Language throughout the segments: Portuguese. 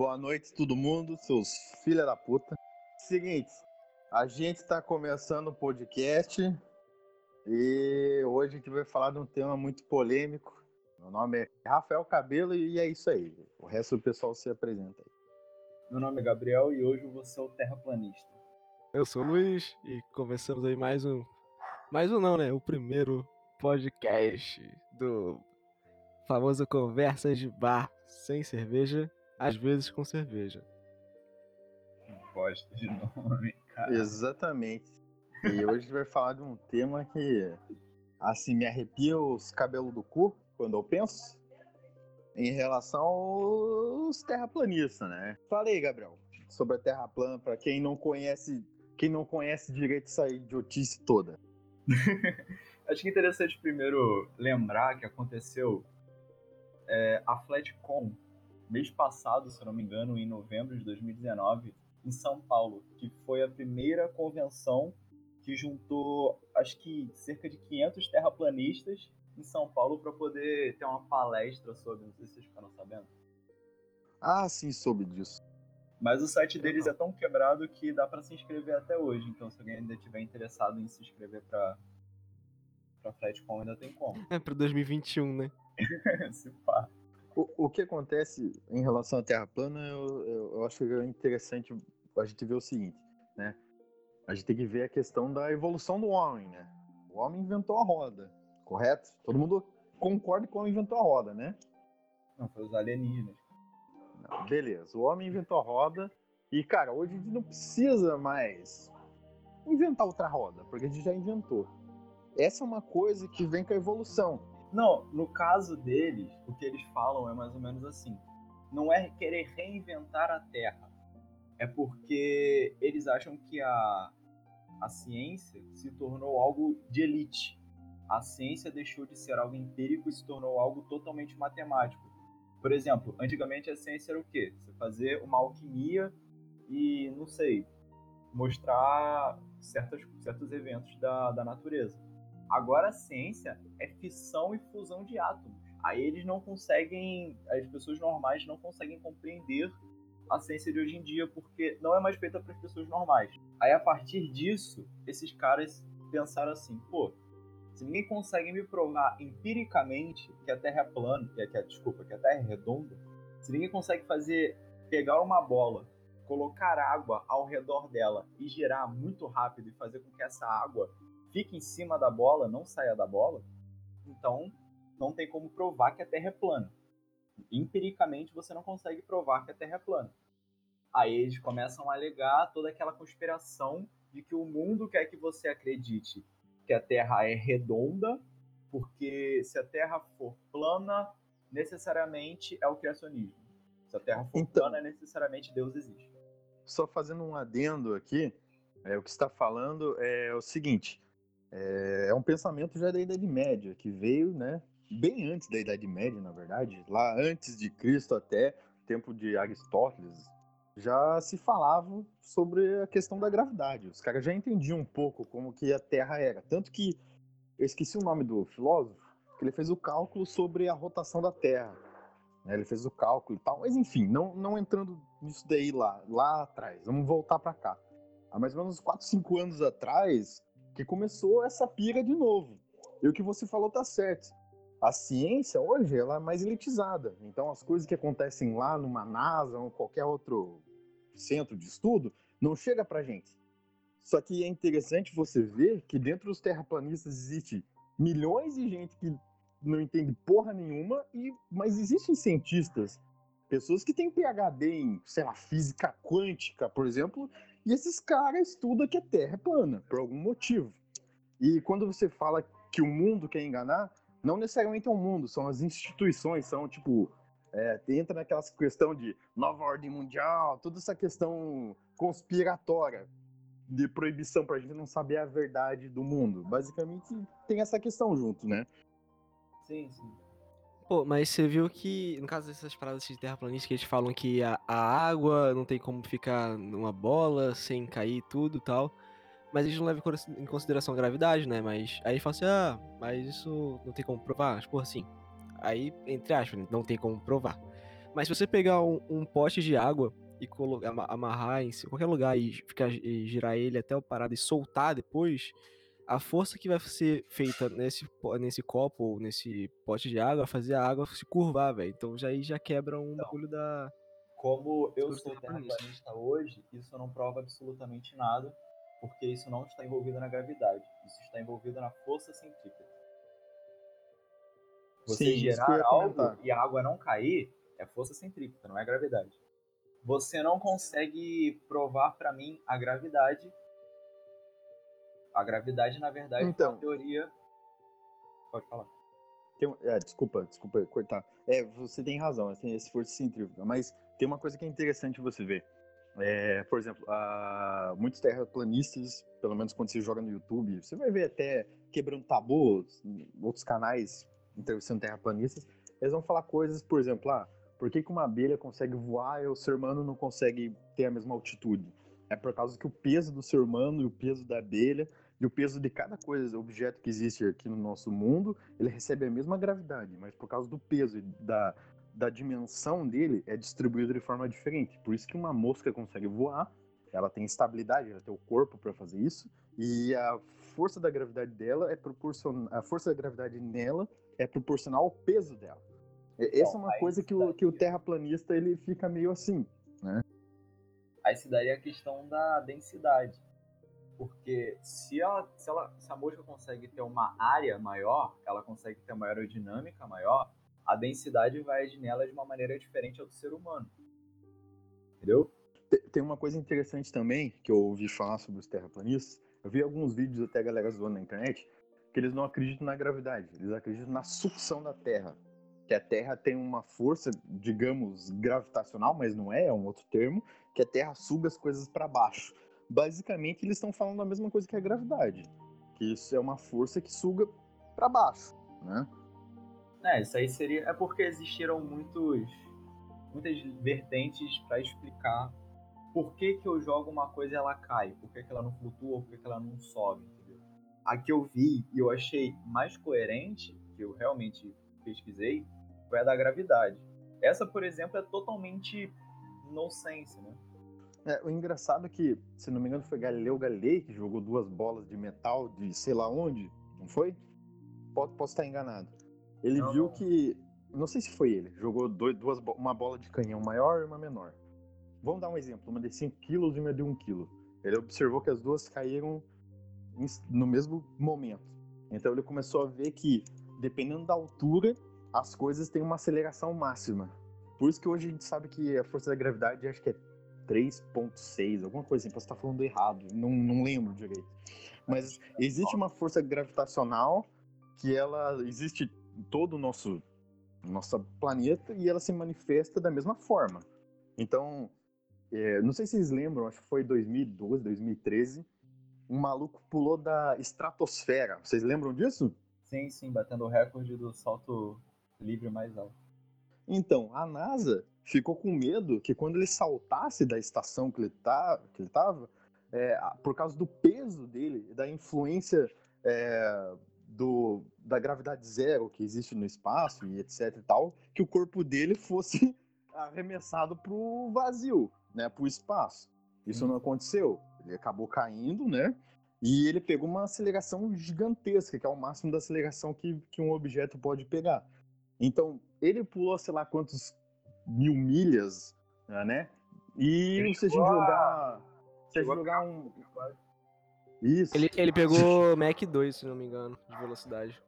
Boa noite, todo mundo, seus filha da puta. Seguinte, a gente tá começando o podcast e hoje a gente vai falar de um tema muito polêmico. Meu nome é Rafael Cabelo e é isso aí. O resto do pessoal se apresenta aí. Meu nome é Gabriel e hoje eu vou ser o terraplanista. Eu sou o Luiz e começamos aí mais um. Mais um não, né? O primeiro podcast do famoso Conversas de Bar sem cerveja, às vezes com cerveja. Bosta de nome, cara. Exatamente. E hoje a gente vai falar de um tema que, assim, me arrepia os cabelos do cu quando eu penso em relação aos terraplanistas, né? Falei, Gabriel, sobre a Terra plana, para quem não conhece, quem não conhece direito essa idiotice toda. Acho que é interessante primeiro lembrar que aconteceu é, a Flatcom mês passado, se não me engano, em novembro de 2019, em São Paulo, que foi a primeira convenção que juntou, acho que cerca de 500 terraplanistas em São Paulo para poder ter uma palestra sobre, não sei se vocês ficaram sabendo. Ah, sim, soube disso. Mas o site deles é tão quebrado que dá para se inscrever até hoje. Então, se alguém ainda estiver interessado em se inscrever para para Flatcom, ainda tem como. É para 2021, né? se pá. O, o que acontece em relação à Terra plana, eu, eu, eu acho que é interessante a gente ver o seguinte, né? A gente tem que ver a questão da evolução do homem, né? O homem inventou a roda, correto? Todo mundo concorda que o homem inventou a roda, né? Não, foi os alienígenas. Não, beleza, o homem inventou a roda e, cara, hoje a gente não precisa mais inventar outra roda, porque a gente já inventou. Essa é uma coisa que vem com a evolução. Não, no caso deles, o que eles falam é mais ou menos assim. Não é querer reinventar a Terra. É porque eles acham que a, a ciência se tornou algo de elite. A ciência deixou de ser algo empírico e se tornou algo totalmente matemático. Por exemplo, antigamente a ciência era o quê? Você fazer uma alquimia e, não sei, mostrar certos, certos eventos da, da natureza. Agora a ciência é fissão e fusão de átomos. Aí eles não conseguem, as pessoas normais não conseguem compreender a ciência de hoje em dia porque não é mais feita para as pessoas normais. Aí a partir disso, esses caras pensaram assim, pô, se ninguém consegue me provar empiricamente que a Terra é plana, que, que, desculpa, que a Terra é redonda, se ninguém consegue fazer pegar uma bola, colocar água ao redor dela e girar muito rápido e fazer com que essa água fica em cima da bola, não saia da bola, então não tem como provar que a Terra é plana. Empiricamente você não consegue provar que a Terra é plana. Aí eles começam a alegar toda aquela conspiração de que o mundo quer que você acredite que a Terra é redonda, porque se a Terra for plana, necessariamente é o criacionismo. Se a Terra for então, plana, necessariamente Deus existe. Só fazendo um adendo aqui, é, o que está falando é o seguinte: é, é um pensamento já da Idade Média, que veio, né, bem antes da Idade Média, na verdade, lá antes de Cristo até, tempo de Aristóteles, já se falava sobre a questão da gravidade. Os caras já entendiam um pouco como que a Terra era. Tanto que eu esqueci o nome do filósofo, que ele fez o cálculo sobre a rotação da Terra. Né? Ele fez o cálculo e tal, mas enfim, não, não entrando nisso daí lá, lá atrás. Vamos voltar para cá. Há mais ou menos 4, 5 anos atrás, que começou essa pira de novo. E o que você falou tá certo. A ciência hoje ela é mais elitizada. Então as coisas que acontecem lá numa NASA ou qualquer outro centro de estudo não chega pra gente. Só que é interessante você ver que dentro dos terraplanistas existe milhões de gente que não entende porra nenhuma e mas existem cientistas, pessoas que têm PhD em, sei lá, física quântica, por exemplo, e esses caras estudam que a Terra é plana, por algum motivo. E quando você fala que o mundo quer enganar, não necessariamente é o mundo, são as instituições, são tipo. É, entra naquela questão de nova ordem mundial, toda essa questão conspiratória de proibição para a gente não saber a verdade do mundo. Basicamente tem essa questão junto, né? Sim, sim. Pô, mas você viu que, no caso dessas paradas de terraplanistas, que eles falam que a, a, água não tem como ficar numa bola sem cair tudo e tal. Mas eles não levam em consideração a gravidade, né? Mas aí eles falam assim, ah, mas isso não tem como provar. Tipo assim. Aí, entre aspas, não tem como provar. Mas se você pegar um, um pote de água e amarrar em qualquer lugar e, ficar, e girar ele até o parado e soltar depois, a força que vai ser feita nesse, nesse copo ou nesse pote de água vai fazer a água se curvar, velho. Então já aí já quebra um então, bagulho da. Como eu sou terraplanista hoje, isso não prova absolutamente nada, porque isso não está envolvido na gravidade. Isso está envolvido na força centrípeta. Você Sim, gerar algo e a água não cair é força centrípeta, não é gravidade você não consegue provar para mim a gravidade. A gravidade, na verdade, então, é uma teoria. Pode falar. Tem, é, desculpa, desculpa cortar. É, você tem razão, tem esse força centrífuga, mas tem uma coisa que é interessante você ver. É, por exemplo, a, muitos terraplanistas, pelo menos quando você joga no YouTube, você vai ver até quebrando tabus, outros canais entrevistando terraplanistas, eles vão falar coisas, por exemplo, ah, por que, que uma abelha consegue voar e o ser humano não consegue ter a mesma altitude? É por causa que o peso do ser humano e o peso da abelha e o peso de cada coisa, objeto que existe aqui no nosso mundo, ele recebe a mesma gravidade, mas por causa do peso e da, da dimensão dele, é distribuído de forma diferente. Por isso que uma mosca consegue voar, ela tem estabilidade, ela tem o corpo para fazer isso, e a força da gravidade dela é proporcional, a força da gravidade nela é proporcional ao peso dela. Essa Bom, é uma coisa que o, que o terraplanista ele fica meio assim? Aí se daria a questão da densidade. Porque se, ela, se, ela, se a mosca consegue ter uma área maior, ela consegue ter uma aerodinâmica maior, a densidade vai agir nela de uma maneira diferente ao do ser humano. Entendeu? Tem uma coisa interessante também que eu ouvi falar sobre os terraplanistas. Eu vi alguns vídeos até a galera zoando na internet que eles não acreditam na gravidade, eles acreditam na sucção da Terra que a Terra tem uma força, digamos, gravitacional, mas não é, é um outro termo, que a Terra suga as coisas para baixo. Basicamente, eles estão falando a mesma coisa que a gravidade, que isso é uma força que suga para baixo, né? É, isso aí seria é porque existiram muitos muitas vertentes para explicar por que, que eu jogo uma coisa e ela cai, por que, que ela não flutua, por que, que ela não sobe, entendeu? A que eu vi e eu achei mais coerente, que eu realmente pesquisei, foi a da gravidade. Essa, por exemplo, é totalmente nonsense, né? É, o engraçado é que, se não me engano, foi Galileu Galilei que jogou duas bolas de metal de sei lá onde, não foi? Posso, posso estar enganado. Ele não, viu não. que. Não sei se foi ele, jogou dois, duas, uma bola de canhão maior e uma menor. Vamos dar um exemplo: uma de 5 kg e uma de 1 kg. Ele observou que as duas caíram no mesmo momento. Então ele começou a ver que, dependendo da altura, as coisas têm uma aceleração máxima. Por isso que hoje a gente sabe que a força da gravidade acho que é 3.6, alguma coisa assim, posso estar falando errado, não, não lembro direito. Mas existe uma força gravitacional que ela existe em todo o nosso nosso planeta e ela se manifesta da mesma forma. Então, é, não sei se vocês lembram, acho que foi 2012, 2013, um maluco pulou da estratosfera. Vocês lembram disso? Sim, sim, batendo o recorde do salto livre mais alto. Então, a NASA ficou com medo que quando ele saltasse da estação que ele tá, estava, é, por causa do peso dele, da influência é, do, da gravidade zero que existe no espaço e etc e tal, que o corpo dele fosse arremessado para o vazio, né, para o espaço. Isso hum. não aconteceu. Ele acabou caindo, né? E ele pegou uma aceleração gigantesca, que é o máximo da aceleração que, que um objeto pode pegar. Então, ele pulou, sei lá, quantos mil milhas, né? E ele se a gente jogar. Se a gente jogar um. Isso. Ele, ele pegou Mac 2, se não me engano, de velocidade.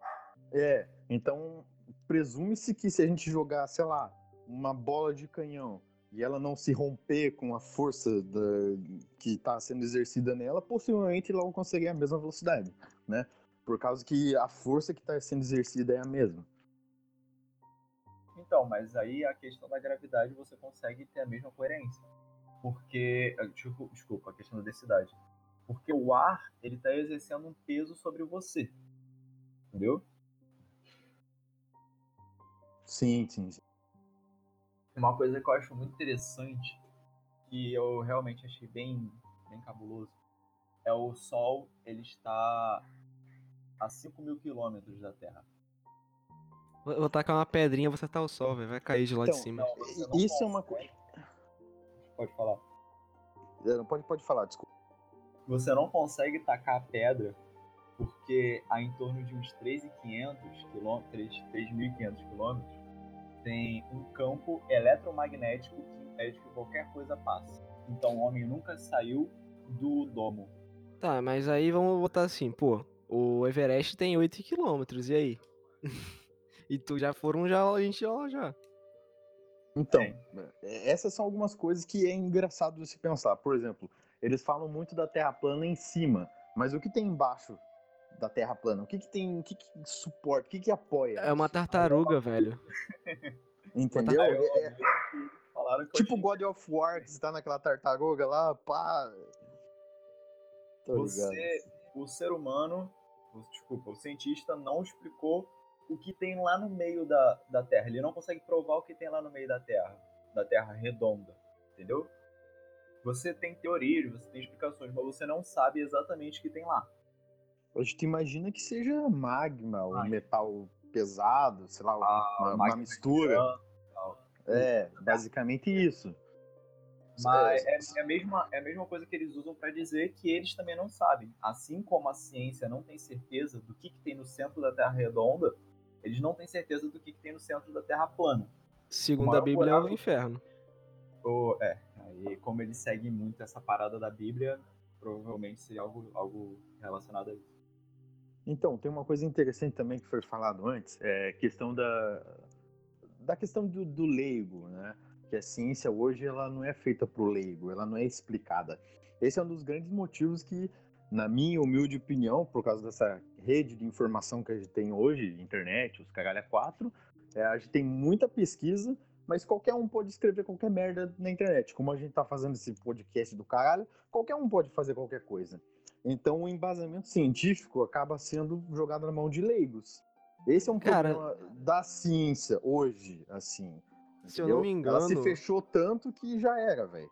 É, então presume-se que se a gente jogar, sei lá, uma bola de canhão e ela não se romper com a força da, que está sendo exercida nela, possivelmente ela vai conseguir a mesma velocidade, né? Por causa que a força que está sendo exercida é a mesma. Então, mas aí a questão da gravidade você consegue ter a mesma coerência. Porque. Ah, desculpa, a questão da densidade. Porque o ar, ele tá exercendo um peso sobre você. Entendeu? Sim, sim. Uma coisa que eu acho muito interessante, que eu realmente achei bem, bem cabuloso, é o Sol, ele está a 5 mil quilômetros da Terra. Vou vou tacar uma pedrinha, você tá o sol, velho. Vai cair de lá de Então, cima. Não, não Isso é uma coisa. Pode falar. É, Pode, pode falar, desculpa. Você não consegue tacar a pedra porque a em torno de uns 3.500 quilômetros, 3.500 quilômetros, tem um campo eletromagnético que impede que qualquer coisa passe. Então o homem nunca saiu do domo. Tá, mas aí vamos botar assim, pô. O Everest tem 8 quilômetros, e aí? e tu já foram já, a gente já, já. Então, Tem. é, essas são algumas coisas que é engraçado de se pensar. Por exemplo, eles falam muito da Terra plana em cima, mas o que tem embaixo da Terra plana? O que, que tem, o que, que suporta, o que, que apoia? É uma tartaruga, velho. Entendeu? É- é tipo God of War, que você tá naquela tartaruga lá, pá. Tô ligado. você, o ser humano, desculpa, o cientista não explicou o que tem lá no meio da, da Terra. Ele não consegue provar o que tem lá no meio da Terra, da Terra redonda, entendeu? Você tem teorias, você tem explicações, mas você não sabe exatamente o que tem lá. A gente imagina que seja magma, Magma. metal pesado, sei lá, Ah, uma, uma mistura. É, basicamente isso. Mas é, é a mesma, é a mesma coisa que eles usam para dizer que eles também não sabem. Assim como a ciência não tem certeza do que, que tem no centro da Terra redonda, eles não têm certeza do que, que tem no centro da Terra plana. Segundo a Bíblia, é o buraco- inferno. Ou, é, aí como eles seguem muito essa parada da Bíblia, provavelmente seria algo, algo relacionado a isso. Então, tem uma coisa interessante também que foi falado antes, é questão da, da questão do, do leigo, né? Que a ciência hoje ela não é feita para o leigo, ela não é explicada. Esse é um dos grandes motivos que, na minha humilde opinião, por causa dessa rede de informação que a gente tem hoje, internet, os caralho é quatro, é, a gente tem muita pesquisa, mas qualquer um pode escrever qualquer merda na internet. Como a gente tá fazendo esse podcast do caralho, qualquer um pode fazer qualquer coisa. Então o embasamento científico acaba sendo jogado na mão de leigos. Esse é um Cara- problema da ciência hoje, assim. Se eu não me Ela se engano- fechou tanto que já era, velho.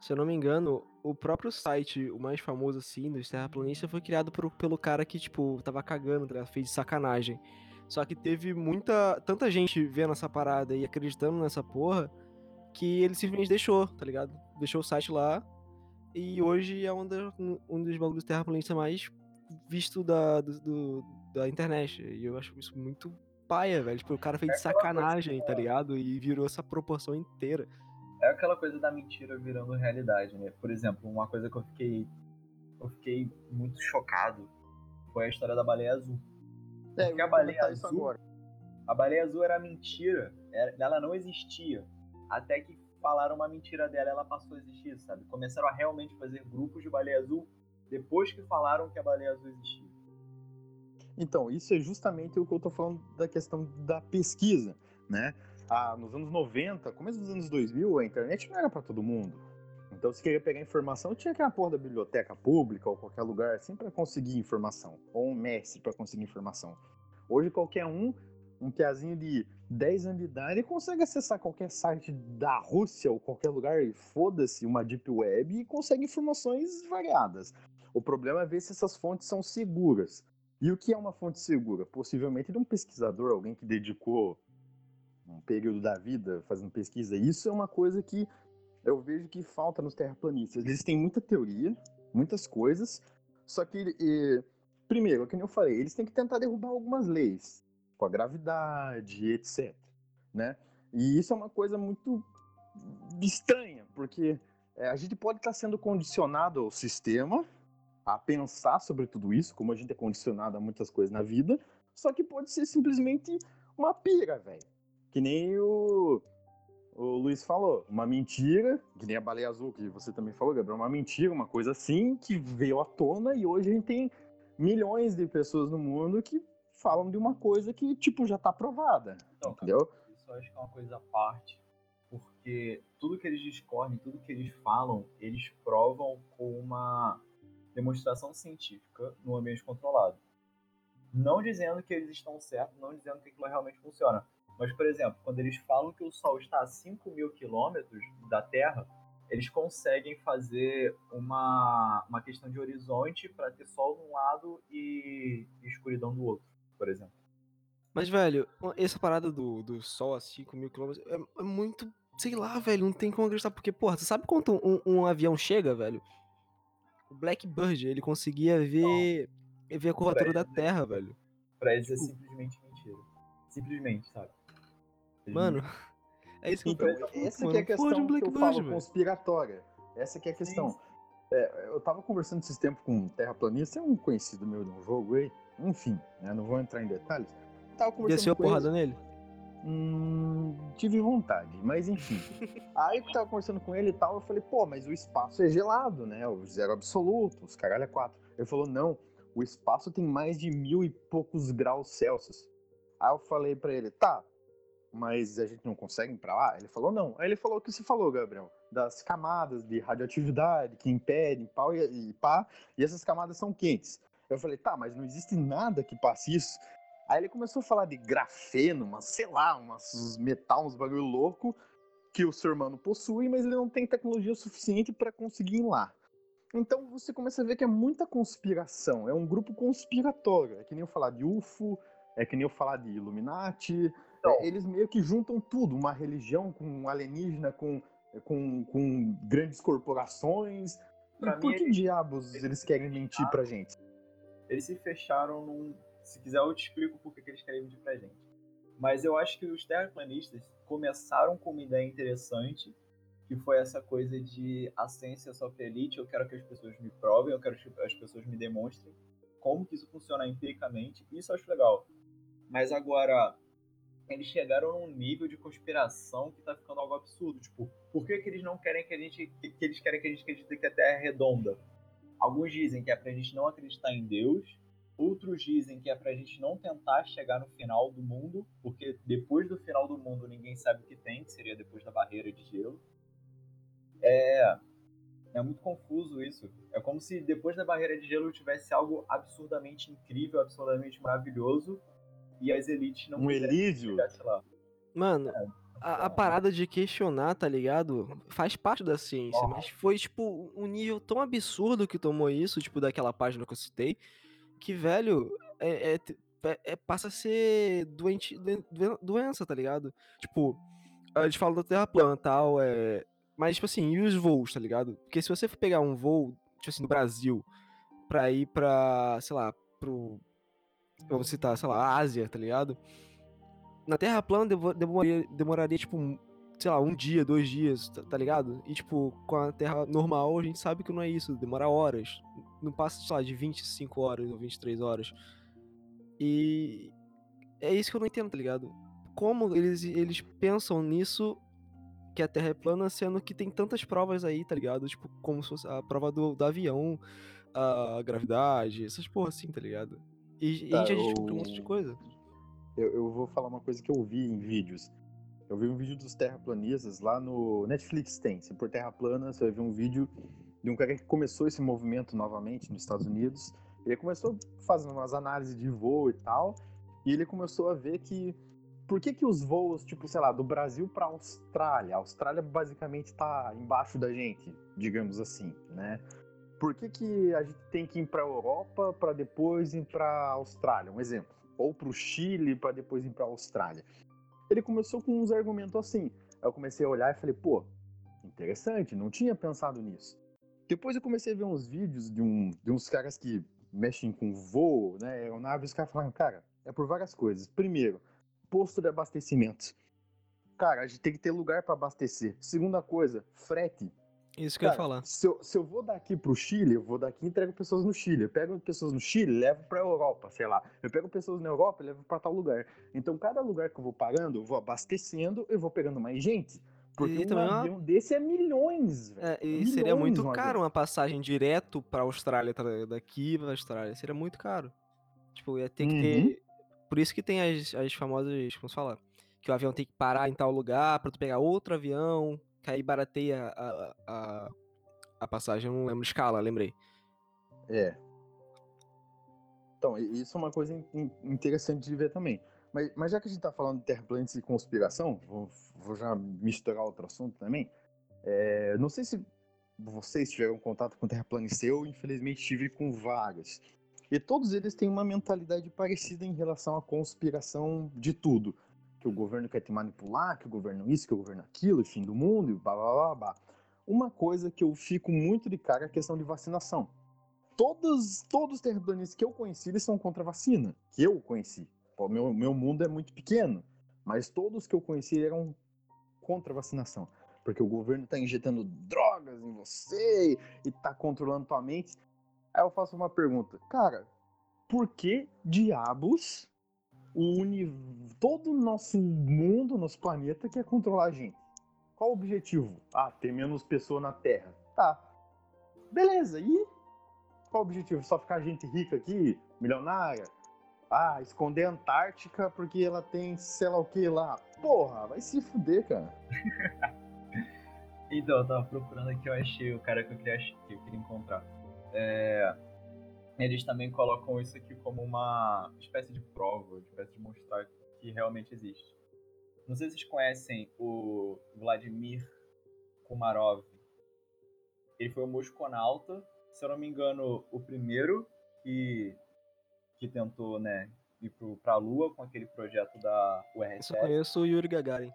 Se eu não me engano, o próprio site, o mais famoso assim, dos terraplanistas, foi criado por- pelo cara que, tipo, tava cagando, tá fez de sacanagem. Só que teve muita. tanta gente vendo essa parada e acreditando nessa porra que ele simplesmente deixou, tá ligado? Deixou o site lá. E hoje é um, da- um dos bagulhos terraplanistas mais visto da, do- do- da internet. E eu acho isso muito paia, velho. Tipo, o cara fez de É sacanagem, tá ligado? E virou essa proporção inteira. É aquela coisa da mentira virando realidade, né? Por exemplo, uma coisa que eu fiquei, eu fiquei muito chocado foi a história da baleia azul. É, Porque a baleia azul- agora. A baleia azul era mentira, ela não existia. Até que falaram uma mentira dela, ela passou a existir, sabe? Começaram a realmente fazer grupos de baleia azul depois que falaram que a baleia azul existia. Então, isso é justamente o que eu tô falando da questão da pesquisa, né? Ah, nos anos 90, começo dos anos 2000, a internet não era para todo mundo. Então, se queria pegar informação, tinha que ir na porra da biblioteca pública ou qualquer lugar assim para conseguir informação, ou um mestre para conseguir informação. Hoje, qualquer um, um piazinho de 10 anos de idade, consegue acessar qualquer site da Rússia ou qualquer lugar, foda-se, uma deep web, e consegue informações variadas. O problema é ver se essas fontes são seguras. E o que é uma fonte segura? Possivelmente de um pesquisador, alguém que dedicou um período da vida fazendo pesquisa. Isso é uma coisa que eu vejo que falta nos terraplanistas. Eles têm muita teoria, muitas coisas, só que, e, primeiro, é que nem eu falei, eles têm que tentar derrubar algumas leis, com a gravidade, etc. Né? E isso é uma coisa muito estranha, porque é, a gente pode estar sendo condicionado ao sistema, a pensar sobre tudo isso, como a gente é condicionado a muitas coisas na vida, só que pode ser simplesmente uma pira, velho. Que nem o, o Luiz falou, uma mentira, que nem a baleia azul que você também falou, Gabriel, uma mentira, uma coisa assim, que veio à tona e hoje a gente tem milhões de pessoas no mundo que falam de uma coisa que, tipo, já tá provada, Então, cara, entendeu? isso eu acho que é uma coisa à parte, porque tudo que eles discorrem, tudo que eles falam, eles provam com uma demonstração científica no ambiente controlado. Não dizendo que eles estão certos, não dizendo que aquilo realmente funciona. Mas, por exemplo, quando eles falam que o Sol está a 5 mil quilômetros da Terra, eles conseguem fazer uma, uma questão de horizonte para ter Sol de um lado e escuridão do outro, por exemplo. Mas, velho, essa parada do, do sol a 5 mil quilômetros é, é muito. Sei lá, velho, não tem como acreditar. Porque, porra, você sabe quanto um, um avião chega, velho? O Blackbird, ele conseguia ver, ver a curvatura da Terra, velho. Pra eles é simplesmente mentira. Simplesmente, sabe? Mano, é isso que Então, eu tô essa mano. que é a questão que eu falo velho. conspiratória. Essa que é a questão. É, eu tava conversando esses tempos com um terraplanista, é um conhecido meu de um jogo aí. Enfim, né, não vou entrar em detalhes. Tava conversando Desceu a com ele. porrada nele? Hum, tive vontade, mas enfim. Aí que eu tava conversando com ele e tal, eu falei, pô, mas o espaço é gelado, né? O zero absoluto, os caralho é quatro. Ele falou, não, o espaço tem mais de mil e poucos graus Celsius. Aí eu falei pra ele, tá, mas a gente não consegue ir pra lá? Ele falou, não. Aí ele falou o que você falou, Gabriel, das camadas de radioatividade que impedem pau e, e pá, e essas camadas são quentes. Eu falei, tá, mas não existe nada que passe isso. Aí ele começou a falar de grafeno, mas sei lá, umas metal, uns bagulho louco que o ser humano possui, mas ele não tem tecnologia suficiente para conseguir ir lá. Então você começa a ver que é muita conspiração, é um grupo conspiratório. É que nem eu falar de UFO, é que nem eu falar de Illuminati. Então. É, eles meio que juntam tudo, uma religião com um alienígena, com, com, com grandes corporações. E por que eles- diabos eles querem mentir pra gente? Eles se fecharam num. Se quiser, eu te explico por que eles querem mentir pra gente. Mas eu acho que os terraplanistas começaram com uma ideia interessante, que foi essa coisa de a ciência é só pra elite, eu quero que as pessoas me provem, eu quero que as pessoas me demonstrem como que isso funciona empiricamente, isso eu acho legal. Mas agora, eles chegaram num nível de conspiração que tá ficando algo absurdo. Tipo, por que, que eles não querem que a gente. que que eles querem que a gente acredite que a Terra é redonda? Alguns dizem que é pra gente não acreditar em Deus, outros dizem que é pra gente não tentar chegar no final do mundo, porque depois do final do mundo ninguém sabe o que tem, que seria depois da barreira de gelo. É. É muito confuso isso. É como se depois da barreira de gelo tivesse algo absurdamente incrível, absurdamente maravilhoso, e as elites não Um Elísio? lá. Mano, a, a parada de questionar, tá ligado? Faz parte da ciência, mas foi, tipo, um nível tão absurdo que tomou isso, tipo, daquela página que eu citei, que, velho, é, é- é- é- passa a ser doente, doen- doen- doença, tá ligado? Tipo, eles falam da Terra plana e tal, é... mas, tipo assim, e os voos, tá ligado? Porque se você for pegar um voo, tipo assim, do Brasil, pra ir pra, sei lá, pro... Vamos citar, sei lá, Ásia, tá ligado? Na Terra plana demoraria, demoraria, tipo, sei lá, um dia, dois dias, tá, tá ligado? E, tipo, com a Terra normal, a gente sabe que não é isso, demora horas. Não passa, sei lá, de 25 horas ou 23 horas. E é isso que eu não entendo, tá ligado? Como eles, eles pensam nisso, que a Terra é plana, sendo que tem tantas provas aí, tá ligado? Tipo, como se fosse a prova do, do avião, a gravidade, essas porra assim, tá ligado? E, e Tá, a gente já descobriu um monte de eu- coisa. Eu, eu vou falar uma coisa que eu vi em vídeos. Eu vi um vídeo dos terraplanistas lá no Netflix tem. Se por terra plana, você vai ver um vídeo de um cara que começou esse movimento novamente nos Estados Unidos. Ele começou fazendo umas análises de voo e tal, e ele começou a ver que por que que os voos, tipo, sei lá, do Brasil para Austrália, a Austrália basicamente tá embaixo da gente, digamos assim, né? Por que que a gente tem que ir para Europa para depois ir para Austrália? Um exemplo ou para o Chile para depois ir para a Austrália. Ele começou com uns argumentos assim. Aí eu comecei a olhar e falei, pô, interessante, não tinha pensado nisso. Depois eu comecei a ver uns vídeos de, um, de uns caras que mexem com voo, né, aeronave, os caras falaram, cara, é por várias coisas. Primeiro, posto de abastecimento. Cara, a gente tem que ter lugar para abastecer. Segunda coisa, frete. Isso que eu ia Cara, falar. Se eu, se eu vou daqui pro Chile, eu vou daqui e entrego pessoas no Chile. Eu pego pessoas no Chile, levo pra Europa, sei lá. Eu pego pessoas na Europa e levo pra tal lugar. Então, cada lugar que eu vou parando, eu vou abastecendo, eu vou pegando mais gente. Porque E um também é uma- avião desse é milhões, velho. É, e Milhões seria muito caro avião. uma passagem direto pra Austrália, tá daqui pra Austrália. Seria muito caro. Tipo, ia ter que Uhum. ter. Por isso que tem as, as famosas. Como se fala? Que o avião tem que parar em tal lugar pra tu pegar outro avião. Que aí barateia a, a, a passagem. Não lembro de escala, lembrei. É. Então, isso é uma coisa in- in- interessante de ver também. Mas, mas já que a gente tá falando de terraplanistas e conspiração, vou, vou já misturar outro assunto também. É, não sei se vocês tiveram contato com terraplanistas. Eu, infelizmente, tive com vários. E todos eles têm uma mentalidade parecida em relação à conspiração de tudo. Que o governo quer te manipular, que o governo isso, que o governo aquilo, fim do mundo, e blá blá blá blá. Uma coisa que eu fico muito de cara é a questão de vacinação. Todos, todos os terraplanistas que eu conheci, eles são contra a vacina. Que eu conheci. Pô, meu, meu mundo é muito pequeno. Mas todos que eu conheci eram contra a vacinação. Porque o governo está injetando drogas em você e está controlando tua mente. Aí eu faço uma pergunta. Cara, por que diabos o uni... todo o nosso mundo, nosso planeta quer controlar a gente? Qual o objetivo? Ah, ter menos pessoa na Terra. Tá. Beleza, e qual o objetivo? Só ficar gente rica aqui, milionária? Ah, esconder a Antártica porque ela tem sei lá o que lá. Porra, vai se fuder, cara. então, eu tava procurando aqui, eu achei o cara que eu queria, que eu queria encontrar. É, eles também colocam isso aqui como uma espécie de prova, uma espécie de mostrar que realmente existe. Não sei se vocês conhecem o Vladimir Kumarov. Ele foi um mosconauta, se eu não me engano, o primeiro que, que tentou né, ir para a Lua com aquele projeto da URSS. Eu só conheço o Yuri Gagarin.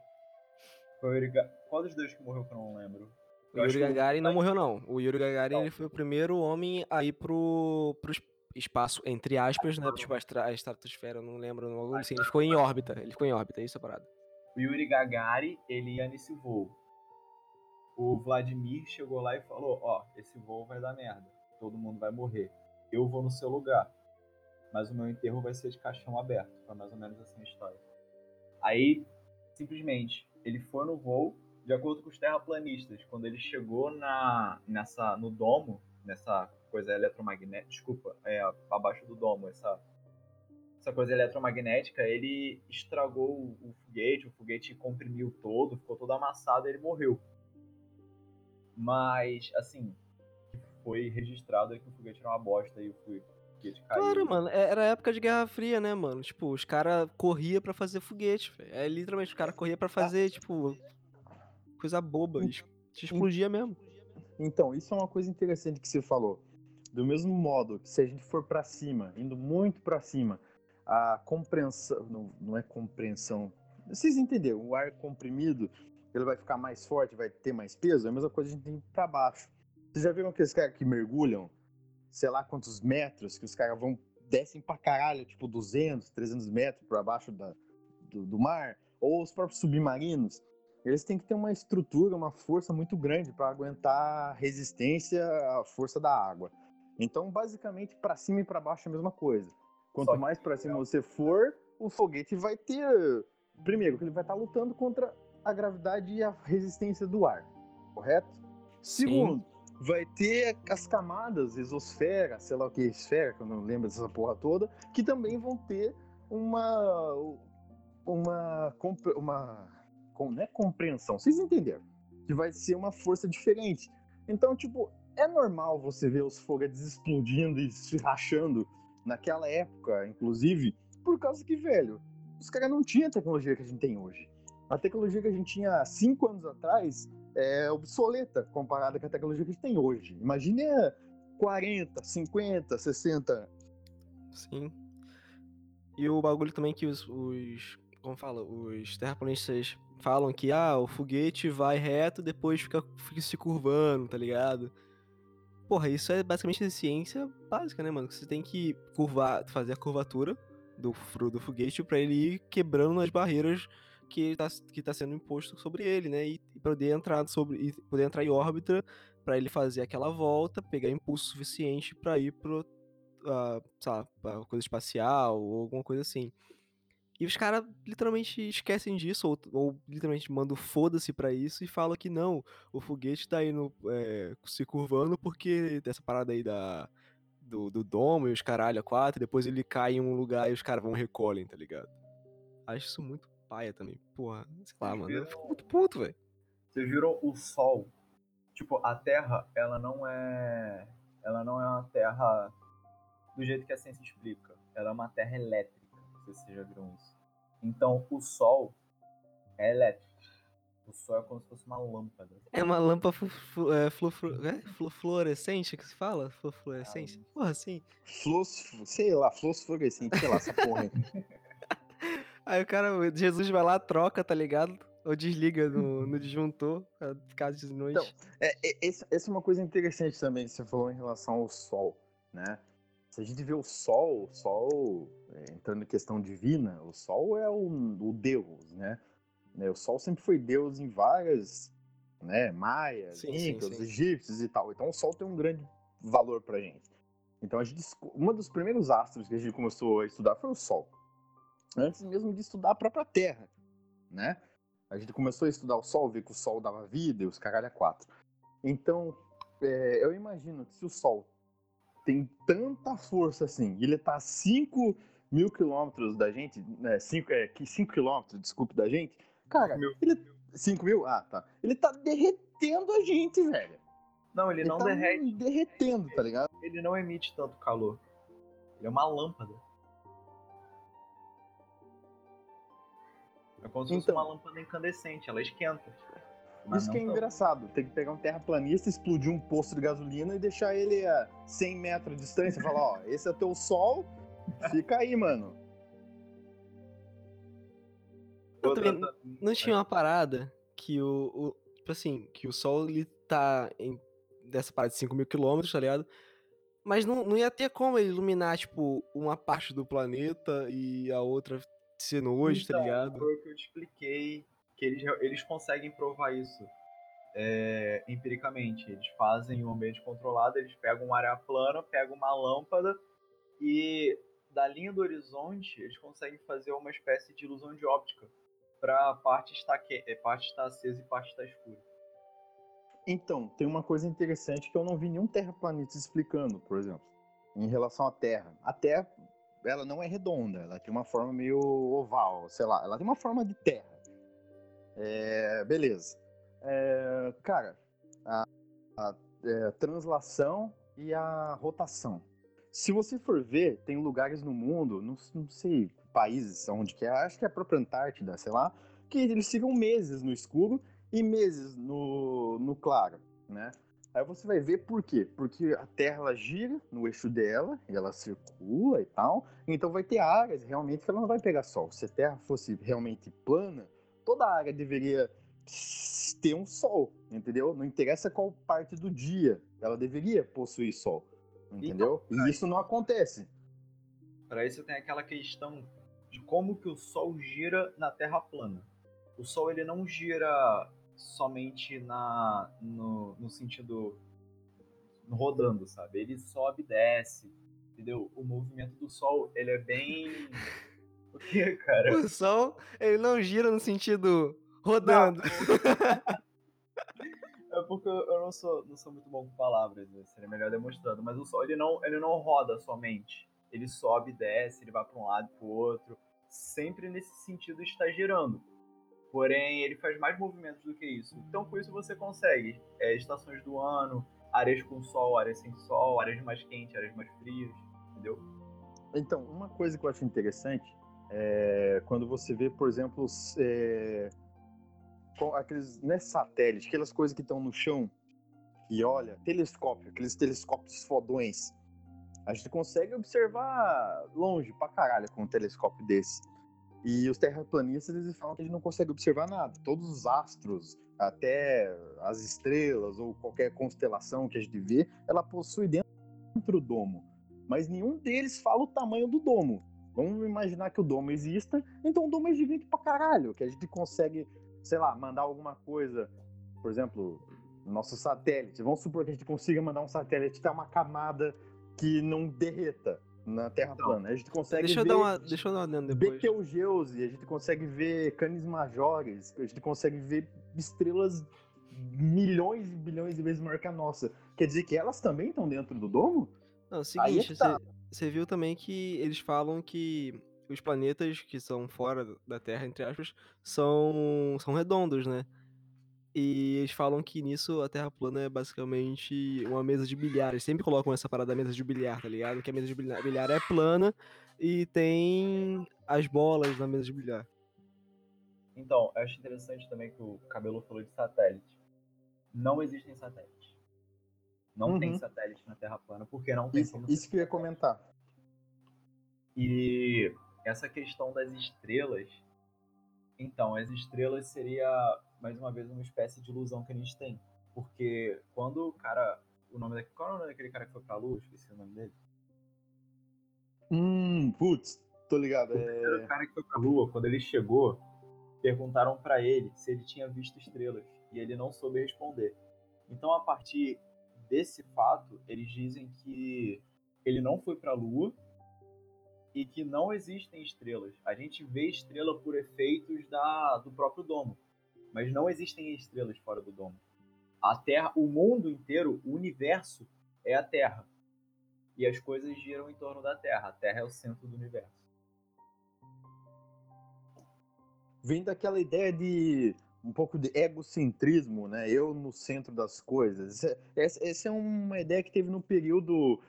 Foi o Yuri Ga... Qual dos dois que morreu que eu não lembro? O Yuri Gagarin que... não morreu, não. O Yuri Gagarin ele foi o primeiro homem a ir pro, pro espaço, entre aspas, né? Tipo, a estratosfera, não lembro. Não, assim, ele ficou em órbita. Ele ficou em órbita, é isso a parada. O Yuri Gagarin, ele ia nesse voo. O Vladimir chegou lá e falou: Ó, oh, esse voo vai dar merda. Todo mundo vai morrer. Eu vou no seu lugar. Mas o meu enterro vai ser de caixão aberto. Foi mais ou menos assim a história. Aí, simplesmente, ele foi no voo, de acordo com os terraplanistas. Quando ele chegou na, nessa, no domo, nessa coisa eletromagnética, desculpa, é, abaixo do domo, essa essa coisa eletromagnética, ele estragou o, o foguete, o foguete comprimiu todo, ficou todo amassado e ele morreu. Mas, assim, foi registrado que o foguete era uma bosta e o foguete caiu. Claro, mano, é, era época de Guerra Fria, né, mano? Tipo, os caras corriam para fazer foguete, velho. É literalmente, os caras corriam para fazer, tipo, coisa boba. Explodia mesmo. Então, isso é uma coisa interessante que você falou. Do mesmo modo que se a gente for para cima, indo muito para cima, a compreensão, não, não é compreensão, vocês entenderam, o ar comprimido, ele vai ficar mais forte, vai ter mais peso, é a mesma coisa a gente tem para baixo. Vocês já viram aqueles caras que mergulham, sei lá quantos metros, que os caras vão, descem pra caralho, tipo 200, 300 metros para baixo da, do, do mar, ou os próprios submarinos, eles têm que ter uma estrutura, uma força muito grande para aguentar resistência à força da água. Então, basicamente, para cima e para baixo é a mesma coisa. Quanto mais para cima você for, o foguete vai ter. Primeiro, que ele vai estar tá lutando contra a gravidade e a resistência do ar, correto? Sim. Segundo, vai ter as camadas, exosfera, sei lá o que é esfera, que eu não lembro dessa porra toda, que também vão ter uma. Uma. uma não é compreensão, vocês entenderam? Que vai ser uma força diferente. Então, tipo, é normal você ver os foguetes explodindo e se rachando naquela época, inclusive, por causa que, velho, os caras não tinham a tecnologia que a gente tem hoje. A tecnologia que a gente tinha cinco anos atrás é obsoleta comparada com a tecnologia que a gente tem hoje. Imagine 40, 50, 60. Sim. E o bagulho também que os, os como fala, os terraplanistas falam que ah, o foguete vai reto, depois fica, fica se curvando, tá ligado? Porra, isso é basicamente ciência básica, né, mano? Você tem que curvar, fazer a curvatura do, do foguete para ele ir quebrando as barreiras que tá, que tá sendo imposto sobre ele, né? E, e poder entrar sobre e poder entrar em órbita para ele fazer aquela volta, pegar impulso suficiente para ir uh, sei lá, pra coisa espacial ou alguma coisa assim. E os caras literalmente esquecem disso, ou, ou literalmente mandam foda-se pra isso e falam que não, o foguete tá indo é, se curvando porque dessa parada aí da, do, do domo e os caralho a quatro, depois ele cai em um lugar e os caras vão recolhem, tá ligado? Acho isso muito paia também. Porra, sei lá, mano. Eu fico muito puto, velho. Vocês viram o Sol? Tipo, a Terra, ela não é. Ela não é uma Terra do jeito que a ciência explica. Ela é uma Terra elétrica. Não sei se vocês já viram isso. Então, o Sol é elétrico. O Sol é como se fosse uma lâmpada. É uma lâmpada flu, flu, é, flu, flu, é? Flu- fluorescente que se fala? Flu- Fluorescente? Ah, Porra, assim. Fluxo, sei lá, fluorescente, sei lá, essa porra aí. Aí o cara, Jesus vai lá, troca, tá ligado? Ou desliga no, no disjuntor, pra ficar de noite. Então, É, é, esse- essa é uma coisa interessante também que você falou em relação ao Sol, né? Se a gente vê o Sol, o Sol, é, entrando em questão divina, o Sol é o, o Deus, né? Né, O Sol sempre foi Deus em várias, né? Maias, incas, egípcios e tal. Então o Sol tem um grande valor pra gente. Então a gente, uma dos primeiros astros que a gente começou a estudar foi o Sol. Antes mesmo de estudar a própria Terra, né? A gente começou a estudar o Sol, ver que o Sol dava vida e os caralho a quatro. Então, é, eu imagino que se o Sol tem tanta força assim, e ele tá a 5 mil quilômetros da gente, 5 é, 5 quilômetros, desculpe, da gente, cara, Mil. ele. 5 mil? Ah, tá. Ele tá derretendo a gente, velho. Não, ele, não tá derrete, derretendo, tá ligado? ele não emite tanto calor. Ele é uma lâmpada. É como se fosse Então. uma lâmpada incandescente, ela esquenta. Mas Isso não que é engraçado. Tem que pegar um terraplanista, explodir um posto de gasolina e deixar ele a 100 metros de distância e falar: ó, esse é teu sol, fica aí, mano. Eu Outra- também não tinha uma parada que o, o- Tipo assim, que o Sol ele tá em, dessa parada de 5 mil quilômetros, tá ligado? Mas não, não ia ter como ele iluminar, tipo, uma parte do planeta e a outra ser noite, tá Então, ligado? Foi o que eu te expliquei, que eles, eles conseguem provar isso é, empiricamente. Eles fazem um ambiente controlado, eles pegam uma área plana, pegam uma lâmpada e da linha do horizonte eles conseguem fazer uma espécie de ilusão de óptica para parte estar que, é, parte estar acesa e parte estar escura. Então, tem uma coisa interessante que eu não vi nenhum terraplanista explicando, por exemplo, em relação à Terra. A Terra, ela não é redonda, ela tem uma forma meio oval, sei lá, ela tem uma forma de terra. É, beleza. É, cara, a, a é, translação e a rotação. Se você for ver, tem lugares no mundo, não, não sei países onde que é, acho que é a própria Antártida, sei lá, que eles ficam meses no escuro e meses no, no claro, né? Aí você vai ver por quê? Porque a Terra ela gira no eixo dela, e ela circula e tal, então vai ter áreas realmente que ela não vai pegar sol. Se a Terra fosse realmente plana, toda a área deveria ter um sol, entendeu? Não interessa qual parte do dia, ela deveria possuir sol, entendeu? E isso não acontece. Para isso tem aquela questão de como que o Sol gira na Terra plana. O Sol ele não gira somente na no, no sentido rodando, sabe? Ele sobe e desce, entendeu? O movimento do Sol ele é bem o que, cara? O Sol, ele não gira no sentido rodando. É porque eu não sou, não sou muito bom com palavras, né? seria melhor demonstrando. Mas o Sol ele não, ele não roda somente. Ele sobe e desce, ele vai para um lado e para o outro. Sempre nesse sentido está girando. Porém, ele faz mais movimentos do que isso. Então, com isso, você consegue é, estações do ano, áreas com sol, áreas sem sol, áreas mais quentes, áreas mais frias, entendeu? Então, uma coisa que eu acho interessante é quando você vê, por exemplo, é, aqueles não é satélite, aquelas coisas que estão no chão e olha, telescópio, aqueles telescópios fodões. A gente consegue observar longe pra caralho com um telescópio desse. E os terraplanistas eles falam que a gente não consegue observar nada. Todos os astros, até as estrelas ou qualquer constelação que a gente vê, ela possui dentro do domo. Mas nenhum deles fala o tamanho do domo. Vamos imaginar que o domo exista, então o domo é gigante pra caralho, que a gente consegue, sei lá, mandar alguma coisa, por exemplo, nosso satélite. Vamos supor que a gente consiga mandar um satélite que tem uma camada que não derreta na Terra Então, plana. A gente consegue Deixa eu ver dar uma. Deixa eu dar uma depois. Betelgeuse, a gente consegue ver canis majores, a gente consegue ver estrelas milhões e bilhões de vezes maior que a nossa. Quer dizer que elas também estão dentro do domo? Não, é o Aí é seguinte, que tá. Você viu também que eles falam que os planetas que são fora da Terra, entre aspas, são, são redondos, né? E eles falam que nisso a Terra plana é basicamente uma mesa de bilhar. Eles sempre colocam essa parada da mesa de bilhar, tá ligado? Que a mesa de bilhar, é plana e tem as bolas na mesa de bilhar. Então, eu acho interessante também que o Cabelo falou de satélite. Não existem satélites. Não Uhum. tem satélite na Terra plana, porque não tem Isso, como isso que eu ia comentar. E essa questão das estrelas. Então, as estrelas seria, mais uma vez, uma espécie de ilusão que a gente tem. Porque quando o cara. O nome daquele, qual é o nome daquele cara que foi pra Lua? Esqueci o nome dele. Hum, putz, tô ligado. É... o cara que foi pra Lua, quando ele chegou, perguntaram pra ele se ele tinha visto estrelas. E ele não soube responder. Então, a partir desse fato, eles dizem que ele não foi pra Lua e que não existem estrelas. A gente vê estrela por efeitos da, do próprio domo, mas não existem estrelas fora do domo. A Terra, o mundo inteiro, o universo é a Terra. E as coisas giram em torno da Terra. A Terra é o centro do universo. Vem daquela ideia de um pouco de egocentrismo, né? Eu no centro das coisas. Essa- Essa, essa é uma ideia que teve no período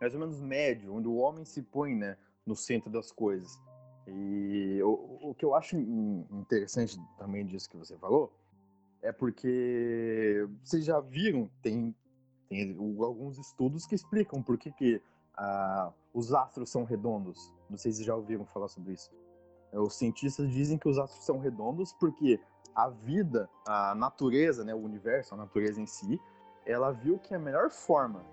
mais ou menos médio, onde o homem se põe, né, no centro das coisas. E o, o que eu acho in- interessante também disso que você falou é porque vocês já viram, tem, tem alguns estudos que explicam por que, que ah, os astros são redondos. Não sei se já ouviram falar sobre isso. Os cientistas dizem que os astros são redondos porque a vida, a natureza, né, o universo, a natureza em si, ela viu que a melhor forma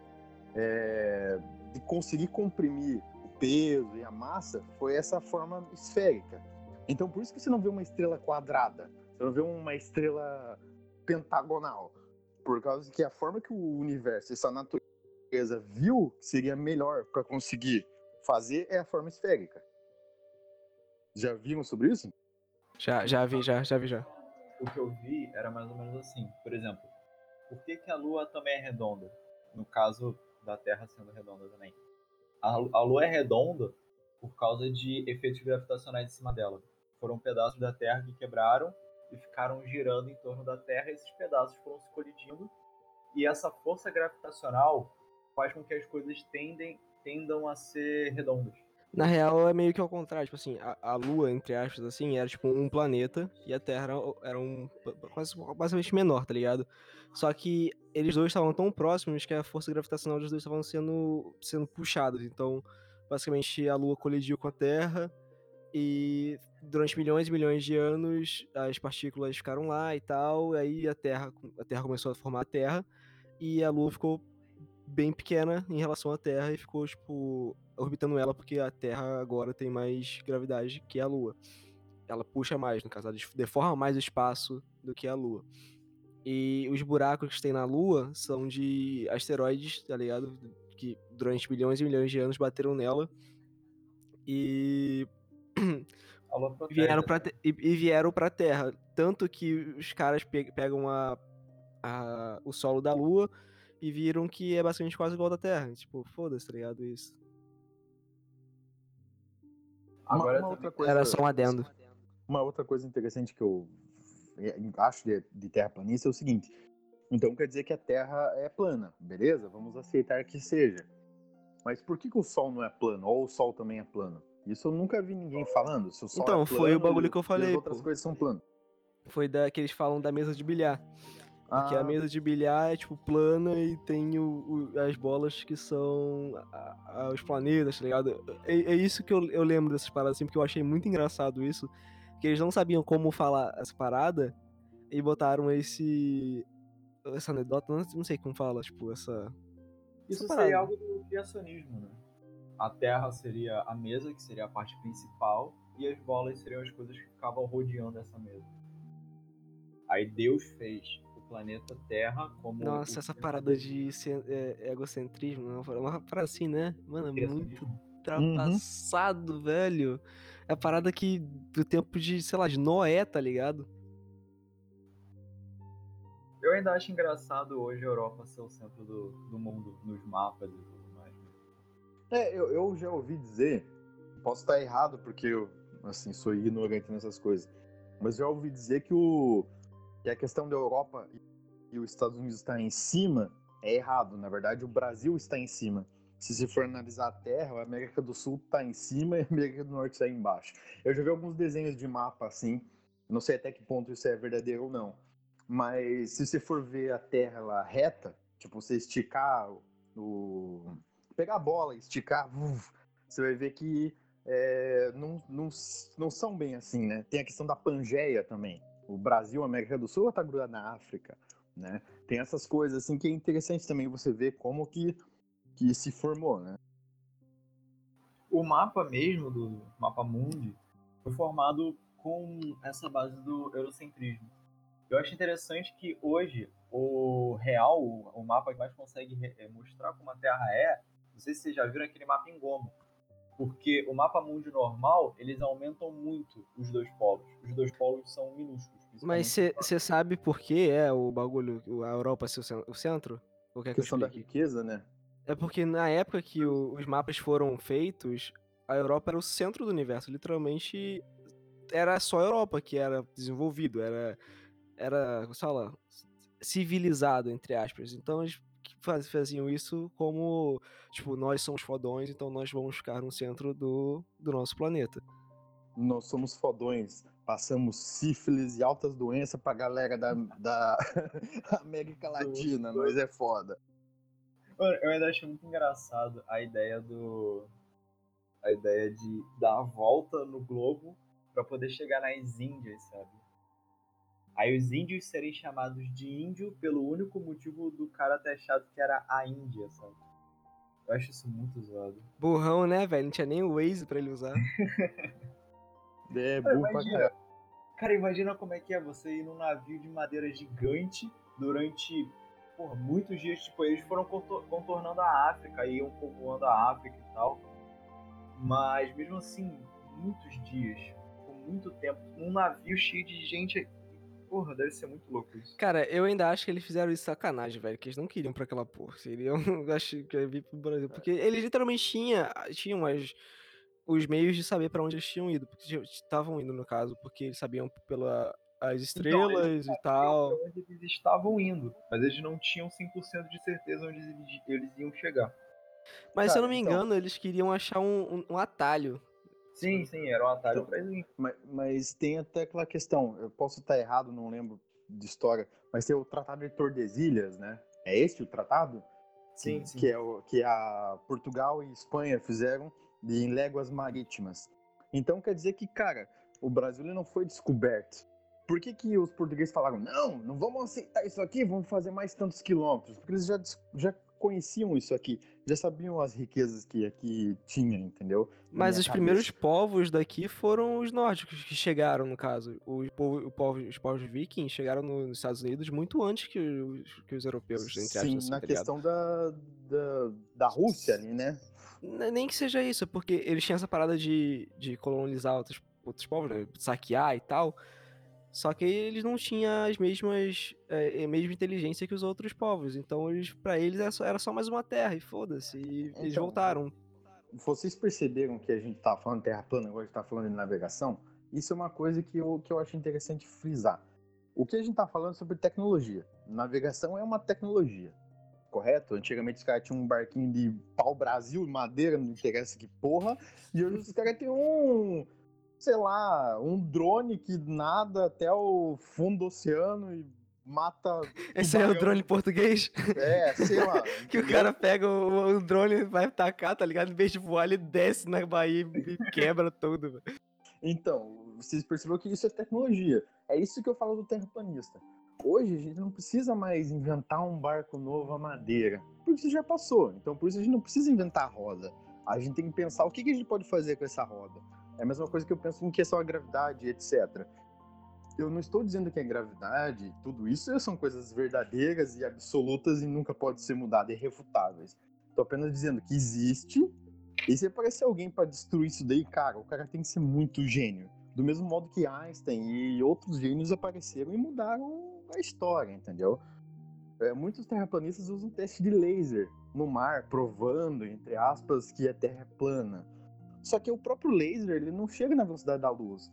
é, de conseguir comprimir o peso e a massa foi essa forma esférica. Então, por isso que você não vê uma estrela quadrada, você não vê uma estrela pentagonal, por causa que a forma que o universo, essa natureza viu que seria melhor para conseguir fazer é a forma esférica. Já viram sobre isso? Já, já vi, já, já vi, já. O que eu vi era mais ou menos assim. Por exemplo, por que, que a Lua também é redonda? No caso da Terra sendo redonda também. A, a Lua é redonda por causa de efeitos gravitacionais em cima dela. Foram pedaços da Terra que quebraram e ficaram girando em torno da Terra. E esses pedaços foram se colidindo. E essa força gravitacional faz com que as coisas tendem, tendam a ser redondas. Na real, é meio que ao contrário. Tipo assim, a, a Lua, entre aspas, assim, era tipo um planeta e a Terra era, um quase basicamente menor, tá ligado? Só que eles dois estavam tão próximos que a força gravitacional dos dois estavam sendo, sendo puxados. Então, basicamente, a Lua colidiu com a Terra e durante milhões e milhões de anos as partículas ficaram lá e tal. E aí a Terra, a Terra começou a formar a Terra e a Lua ficou bem pequena em relação à Terra e ficou, tipo, orbitando ela porque a Terra agora tem mais gravidade que a Lua. Ela puxa mais, no caso, ela deforma mais o espaço do que a Lua. E os buracos que tem na Lua são de asteroides, tá ligado? Que durante milhões e milhões de anos bateram nela e vieram pra, te- e, e vieram pra Terra. Tanto que os caras pe- pegam a, a- o solo da Lua e viram que é basicamente quase igual da Terra. Tipo, foda-se, tá ligado? Isso. Agora uma outra coisa, Era só um adendo. Uma outra coisa interessante que eu eh, acho de, de terraplanista é o seguinte. Então quer dizer que a Terra é plana, beleza? Vamos aceitar que seja. Mas por que, que o Sol não é plano? Ou o Sol também é plano? Isso eu nunca vi ninguém falando. Se o Sol Então, é foi o plano, bagulho que eu e falei, As outras pô. coisas são planas. Foi da que eles falam da mesa de bilhar. Porque Ah, a mesa de bilhar é tipo plana e tem o, o- as bolas que são a- a- os planetas, tá ligado? É, é isso que eu, eu lembro dessas paradas, assim, porque eu achei muito engraçado isso. Que eles não sabiam como falar essa parada e botaram esse. Essa anedota, não, não sei como fala, tipo, essa. Isso essa seria algo do criacionismo, né? A Terra seria a mesa, que seria a parte principal, e as bolas seriam as coisas que ficavam rodeando essa mesa. Aí Deus fez planeta Terra como. Nossa, essa parada de é, egocentrismo, uma parada- uma parada assim, né? Mano, é muito criacionismo. ultrapassado, velho. É a parada que do tempo de, sei lá, de Noé, tá ligado? Eu ainda acho engraçado hoje a Europa ser o centro do, do mundo nos mapas e tudo mais. né? É, eu, eu já ouvi dizer, posso estar errado porque eu, assim, sou ignorante nessas coisas, mas já ouvi dizer que, o, que a questão da Europa e, e os Estados Unidos estar em cima é errado. Na verdade, o Brasil está em cima. Se você for analisar a Terra, a América do Sul está em cima e a América do Norte está embaixo. Eu já vi alguns desenhos de mapa assim, Não sei até que ponto isso é verdadeiro ou não. Mas se você for ver a Terra lá reta, tipo, você esticar o. pegar a bola, esticar, uf, você vai ver que é, não, não, não são bem assim, né? Tem a questão da Pangeia também. O Brasil, América do Sul, está grudado na África, né? Tem essas coisas assim que é interessante também você ver como que, que se formou, né? O mapa mesmo do mapa mundi foi formado com essa base do eurocentrismo. Eu acho interessante que hoje o real, o mapa que mais consegue é, mostrar como a Terra é, não sei se vocês já viram aquele mapa em Gomo, porque o mapa mundo normal, eles aumentam muito os dois polos. Os dois polos são minúsculos. Mas você sabe por que é o bagulho, a Europa ser o centro? Ou quer que questão da riqueza, né? É porque na época que o, os mapas foram feitos, a Europa era o centro do universo. Literalmente era só a Europa que era desenvolvido, era, era, como se fala, civilizado, entre aspas. Então eles faziam isso como, tipo, nós somos fodões, então nós vamos ficar no centro do, do nosso planeta. Nós somos fodões, passamos sífilis e altas doenças pra galera da, da América Latina, nós é foda. Mano, eu ainda acho muito engraçado a ideia do. A ideia de dar a volta no globo para poder chegar nas Índias, sabe? Aí os índios serem chamados de índio pelo único motivo do cara ter achado que era a Índia, sabe? Eu acho isso muito zoado. Burrão, né, velho? Não tinha nem o Waze pra ele usar. é, burro pra caralho. Cara, imagina como é que é você ir num navio de madeira gigante durante porra, muitos dias. Tipo, eles foram contornando a África, iam povoando a África e tal. Mas mesmo assim, muitos dias, por muito tempo, num navio cheio de gente Porra, deve ser muito louco isso. Cara, eu ainda acho que eles fizeram isso sacanagem, velho. Que eles não queriam pra aquela porra. Eles acho que ia vir pro Brasil. Porque eles literalmente tinham, tinham as, os meios de saber pra onde eles tinham ido. Porque estavam indo, no caso, porque eles sabiam pelas então, estrelas então, eles e tal. Onde eles estavam indo. Mas eles não tinham 100% de certeza onde eles, eles iam chegar. Mas Cara, se eu não me então... engano, eles queriam achar um, um, um atalho Sim, sim, era um atalho então, pra ele. Mas, mas, tem até aquela questão, eu posso estar errado, não lembro de história, mas tem o Tratado de Tordesilhas, né? É esse o tratado? Sim, que, sim. Que, é o, que a Portugal e Espanha fizeram em léguas marítimas. Então quer dizer que, cara, o Brasil não foi descoberto. Por que, que os portugueses falaram, não, não vamos aceitar isso aqui, vamos fazer mais tantos quilômetros? Porque eles já, já conheciam isso aqui, já sabiam as riquezas que aqui tinha, entendeu? Mas os cabeça. primeiros povos daqui foram os nórdicos que chegaram, no caso. O povo, povo, os povos vikings chegaram nos Estados Unidos muito antes que os, que os europeus, entre Sim, assim, na tá questão da, da, da Rússia ali, né? Nem que seja isso, porque eles tinham essa parada de, de colonizar outros, outros povos, né? saquear e tal. Só que eles não tinham as mesmas é, a mesma inteligência que os outros povos. Então, eles, para eles era só, era só, mais uma terra e foda-se. E então, eles voltaram. Vocês perceberam que a gente tá falando terra plana, agora a gente tá falando de navegação? Isso é uma coisa que eu, que eu acho interessante frisar. O que a gente tá falando sobre tecnologia? Navegação é uma tecnologia, correto? Antigamente os caras tinham um barquinho de pau-brasil, madeira, não interessa que porra, e hoje os caras têm um, sei lá, um drone que nada até o fundo do oceano e mata. Esse é o drone português? É, sei lá. que o cara pega o, o drone e vai tacar, tá ligado? Em vez de voar, ele desce na Bahia e quebra tudo. Então, vocês perceberam que isso é tecnologia. É isso que eu falo do terraplanista. Hoje a gente não precisa mais inventar um barco novo à madeira, porque isso já passou. Então por isso a gente não precisa inventar a roda. A gente tem que pensar o que a gente pode fazer com essa roda. É a mesma coisa que eu penso em questão da gravidade, etc. Eu não estou dizendo que a gravidade, tudo isso são coisas verdadeiras e absolutas e nunca pode ser mudadas, irrefutáveis. Estou apenas dizendo que existe. E se aparecer alguém para destruir isso daí, cara, o cara tem que ser muito gênio. Do mesmo modo que Einstein e outros gênios apareceram e mudaram a história, entendeu? É, muitos terraplanistas usam teste de laser no mar, provando, entre aspas, que a Terra é plana. Só que o próprio laser, ele não chega na velocidade da luz.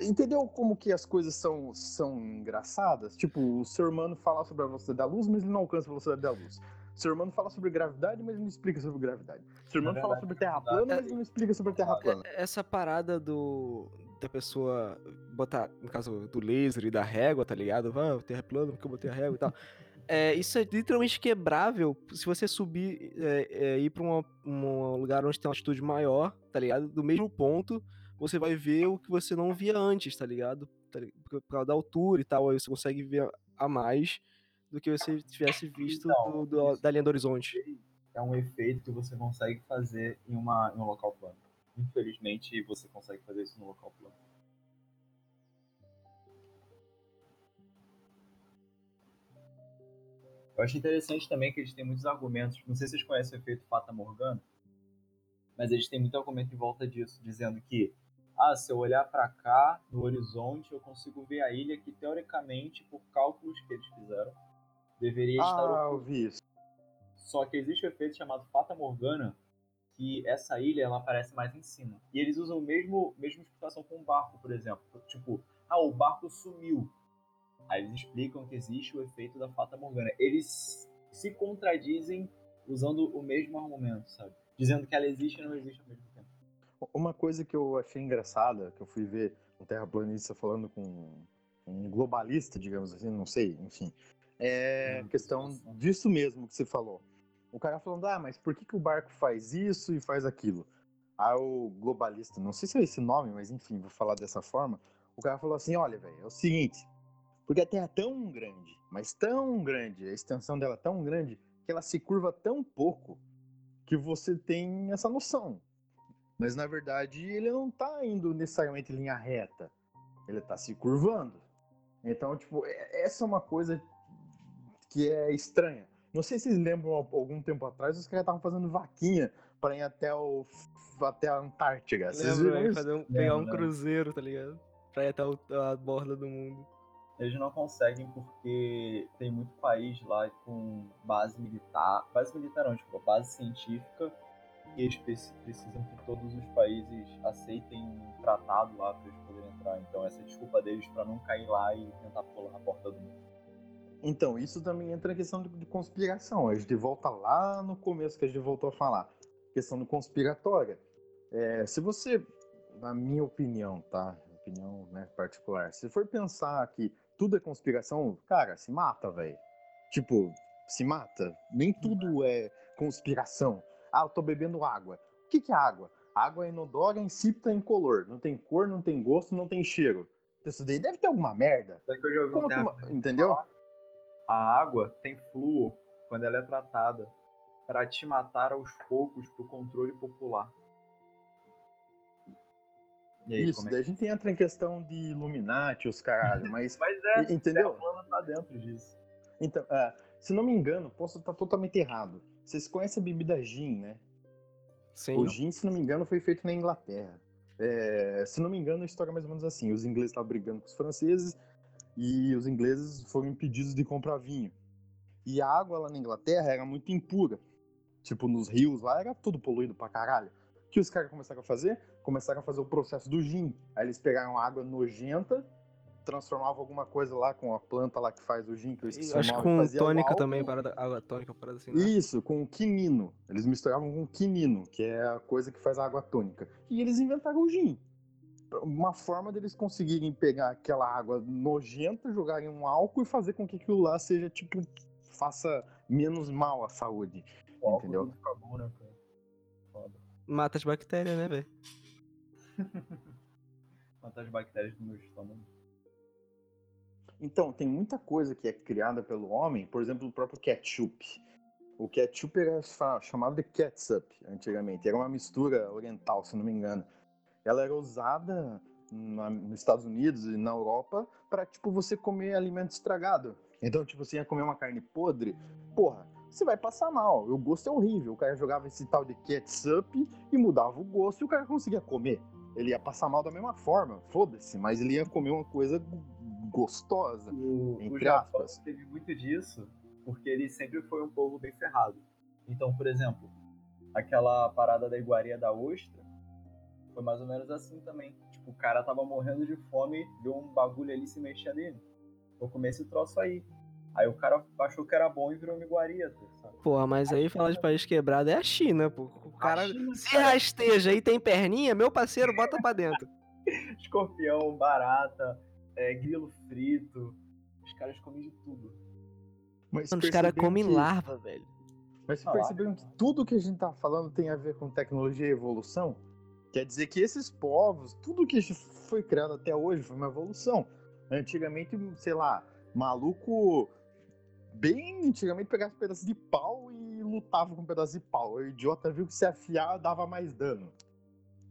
Entendeu como que as coisas são, são engraçadas? Tipo, o ser humano fala sobre a velocidade da luz, mas ele não alcança a velocidade da luz. O ser humano fala sobre gravidade, mas ele não explica sobre gravidade. O ser humano é fala sobre terra plana, mas ele não explica sobre terra plana. Essa parada do, da pessoa botar, no caso do laser e da régua, tá ligado? Ah, terra plana, porque eu botei a régua e tal. É, isso é literalmente quebrável se você subir é, é, ir pra uma, um lugar onde tem uma altitude maior, tá ligado? Do mesmo ponto, você vai ver o que você não via antes, tá ligado? Tá ligado? Por causa da altura e tal, aí você consegue ver a mais do que você tivesse visto Então, do- do- da linha do horizonte. É um efeito que você consegue fazer em, uma, em um local plano. Infelizmente, você consegue fazer isso no local plano. Eu acho interessante também que eles têm muitos argumentos. Não sei se vocês conhecem o efeito Fata Morgana, mas eles têm muito argumento em volta disso, dizendo que, ah, se eu olhar para cá no horizonte, eu consigo ver a ilha que teoricamente, por cálculos que eles fizeram, deveria estar Ah, eu vi isso. Só que existe um efeito chamado Fata Morgana, que essa ilha ela aparece mais em cima. E eles usam o mesmo mesma explicação com o barco, por exemplo. Tipo, ah, o barco sumiu. Aí eles explicam que existe o efeito da Fata Morgana. Eles se contradizem usando o mesmo argumento, sabe? Dizendo que ela existe e não existe ao mesmo tempo. Uma coisa que eu achei engraçada, que eu fui ver um terraplanista falando com um globalista, digamos assim, não sei, enfim, é Hum, questão disso mesmo que você falou. O cara falando, ah, mas por que, que o barco faz isso e faz aquilo? Aí o globalista, não sei se é esse nome, mas enfim, vou falar dessa forma. O cara falou assim: olha, velho, é o seguinte, porque a Terra é tão grande, mas tão grande, a extensão dela é tão grande, que ela se curva tão pouco que você tem essa noção. Mas na verdade ele não tá indo necessariamente em linha reta. Ele tá se curvando. Então, tipo, é- essa é uma coisa que é estranha. Não sei se vocês lembram, algum tempo atrás, os caras estavam fazendo vaquinha para ir até, o, até a Antártica. Vocês Lembra, viram velho? isso? Fazer um, pegar um Lembro, lembro. cruzeiro, tá ligado? Pra ir até o- a borda do mundo. Eles não conseguem porque tem muito país lá com base militar. Base militar não, tipo, base científica. E eles preci- precisam que todos os países aceitem um tratado lá para eles poderem entrar. Então essa é a desculpa deles para não cair lá e tentar pular a porta do mundo. Então, isso também entra na questão de, de conspiração. A gente volta lá no começo que a gente voltou a falar. Questão do conspiratória. É, se você, na minha opinião, tá? Opinião né, particular. Se for pensar que tudo é conspiração, cara, se mata, velho. Tipo, se mata. Nem tudo é conspiração. Ah, eu tô bebendo água. O que, que é água? Água é inodora, insípida, incolor. Não tem cor, não tem gosto, não tem cheiro. Isso daí deve ter alguma merda. Uma- terra- Entendeu? A água tem flúor quando ela é tratada para te matar aos poucos pro controle popular. Aí, Isso, é daí a gente entra em questão de Illuminati, os caralho, mas. Mas é, entendeu? a tá dentro disso. Então, ah, se não me engano, posso estar totalmente errado. Vocês conhecem a bebida gin, né? Sim. O gin, se não me engano, foi feito na Inglaterra. É, se não me engano, a história é mais ou menos assim: os ingleses estavam brigando com os franceses e os ingleses foram impedidos de comprar vinho. E a água lá na Inglaterra era muito impura. Tipo, nos rios lá era tudo poluído pra caralho. O que os caras começaram a fazer? Começaram a fazer o processo do gin. Aí eles pegaram água nojenta, transformavam alguma coisa lá com a planta lá que faz o gin, que eu esqueci acho que com tônica álcool. também, parada, água tônica, parada assim, né? Isso, com quinino. Eles misturavam com quinino, que é a coisa que faz a água tônica. E eles inventaram o gin. Uma forma deles conseguirem pegar aquela água nojenta, jogarem um álcool e fazer com que aquilo lá seja, tipo, faça menos mal à saúde. O álcool Entendeu? bom, né. Mata as bactérias, né, velho? Matar as bactérias do meu estômago. Então, tem muita coisa que é criada pelo homem, por exemplo, o próprio ketchup. O ketchup era chamado de ketchup antigamente, era uma mistura oriental, se não me engano. Ela era usada na- nos Estados Unidos e na Europa para tipo você comer alimento estragado. Então, tipo, você ia comer uma carne podre, porra, você vai passar mal. O gosto é horrível. O cara jogava esse tal de ketchup e mudava o gosto e o cara conseguia comer. Ele ia passar mal da mesma forma, foda-se, mas ele ia comer uma coisa gostosa. O, o Entre Japão aspas. teve muito disso, porque ele sempre foi um povo bem ferrado. Então, por exemplo, aquela parada da iguaria da ostra foi mais ou menos assim também. Tipo, o cara tava morrendo de fome, viu um bagulho ali se mexer nele. Vou comer esse troço aí. Aí o cara achou que era bom e virou uma iguaria, sabe? Porra, mas aí falar de país quebrado é a China, pô. O cara China, se cara, rasteja e tem perninha, meu parceiro, bota pra dentro. escorpião, barata, é, grilo frito. Os caras comem de tudo. Mas Mano, os caras comem que- larva, velho. Mas Ah, perceberam que tudo que a gente tá falando tem a ver com tecnologia e evolução? Quer dizer que esses povos, tudo que foi criado até hoje foi uma evolução. Antigamente, sei lá, maluco bem antigamente pegava um pedaço de pau e lutava com um pedaço de pau. O idiota viu que se afiar dava mais dano.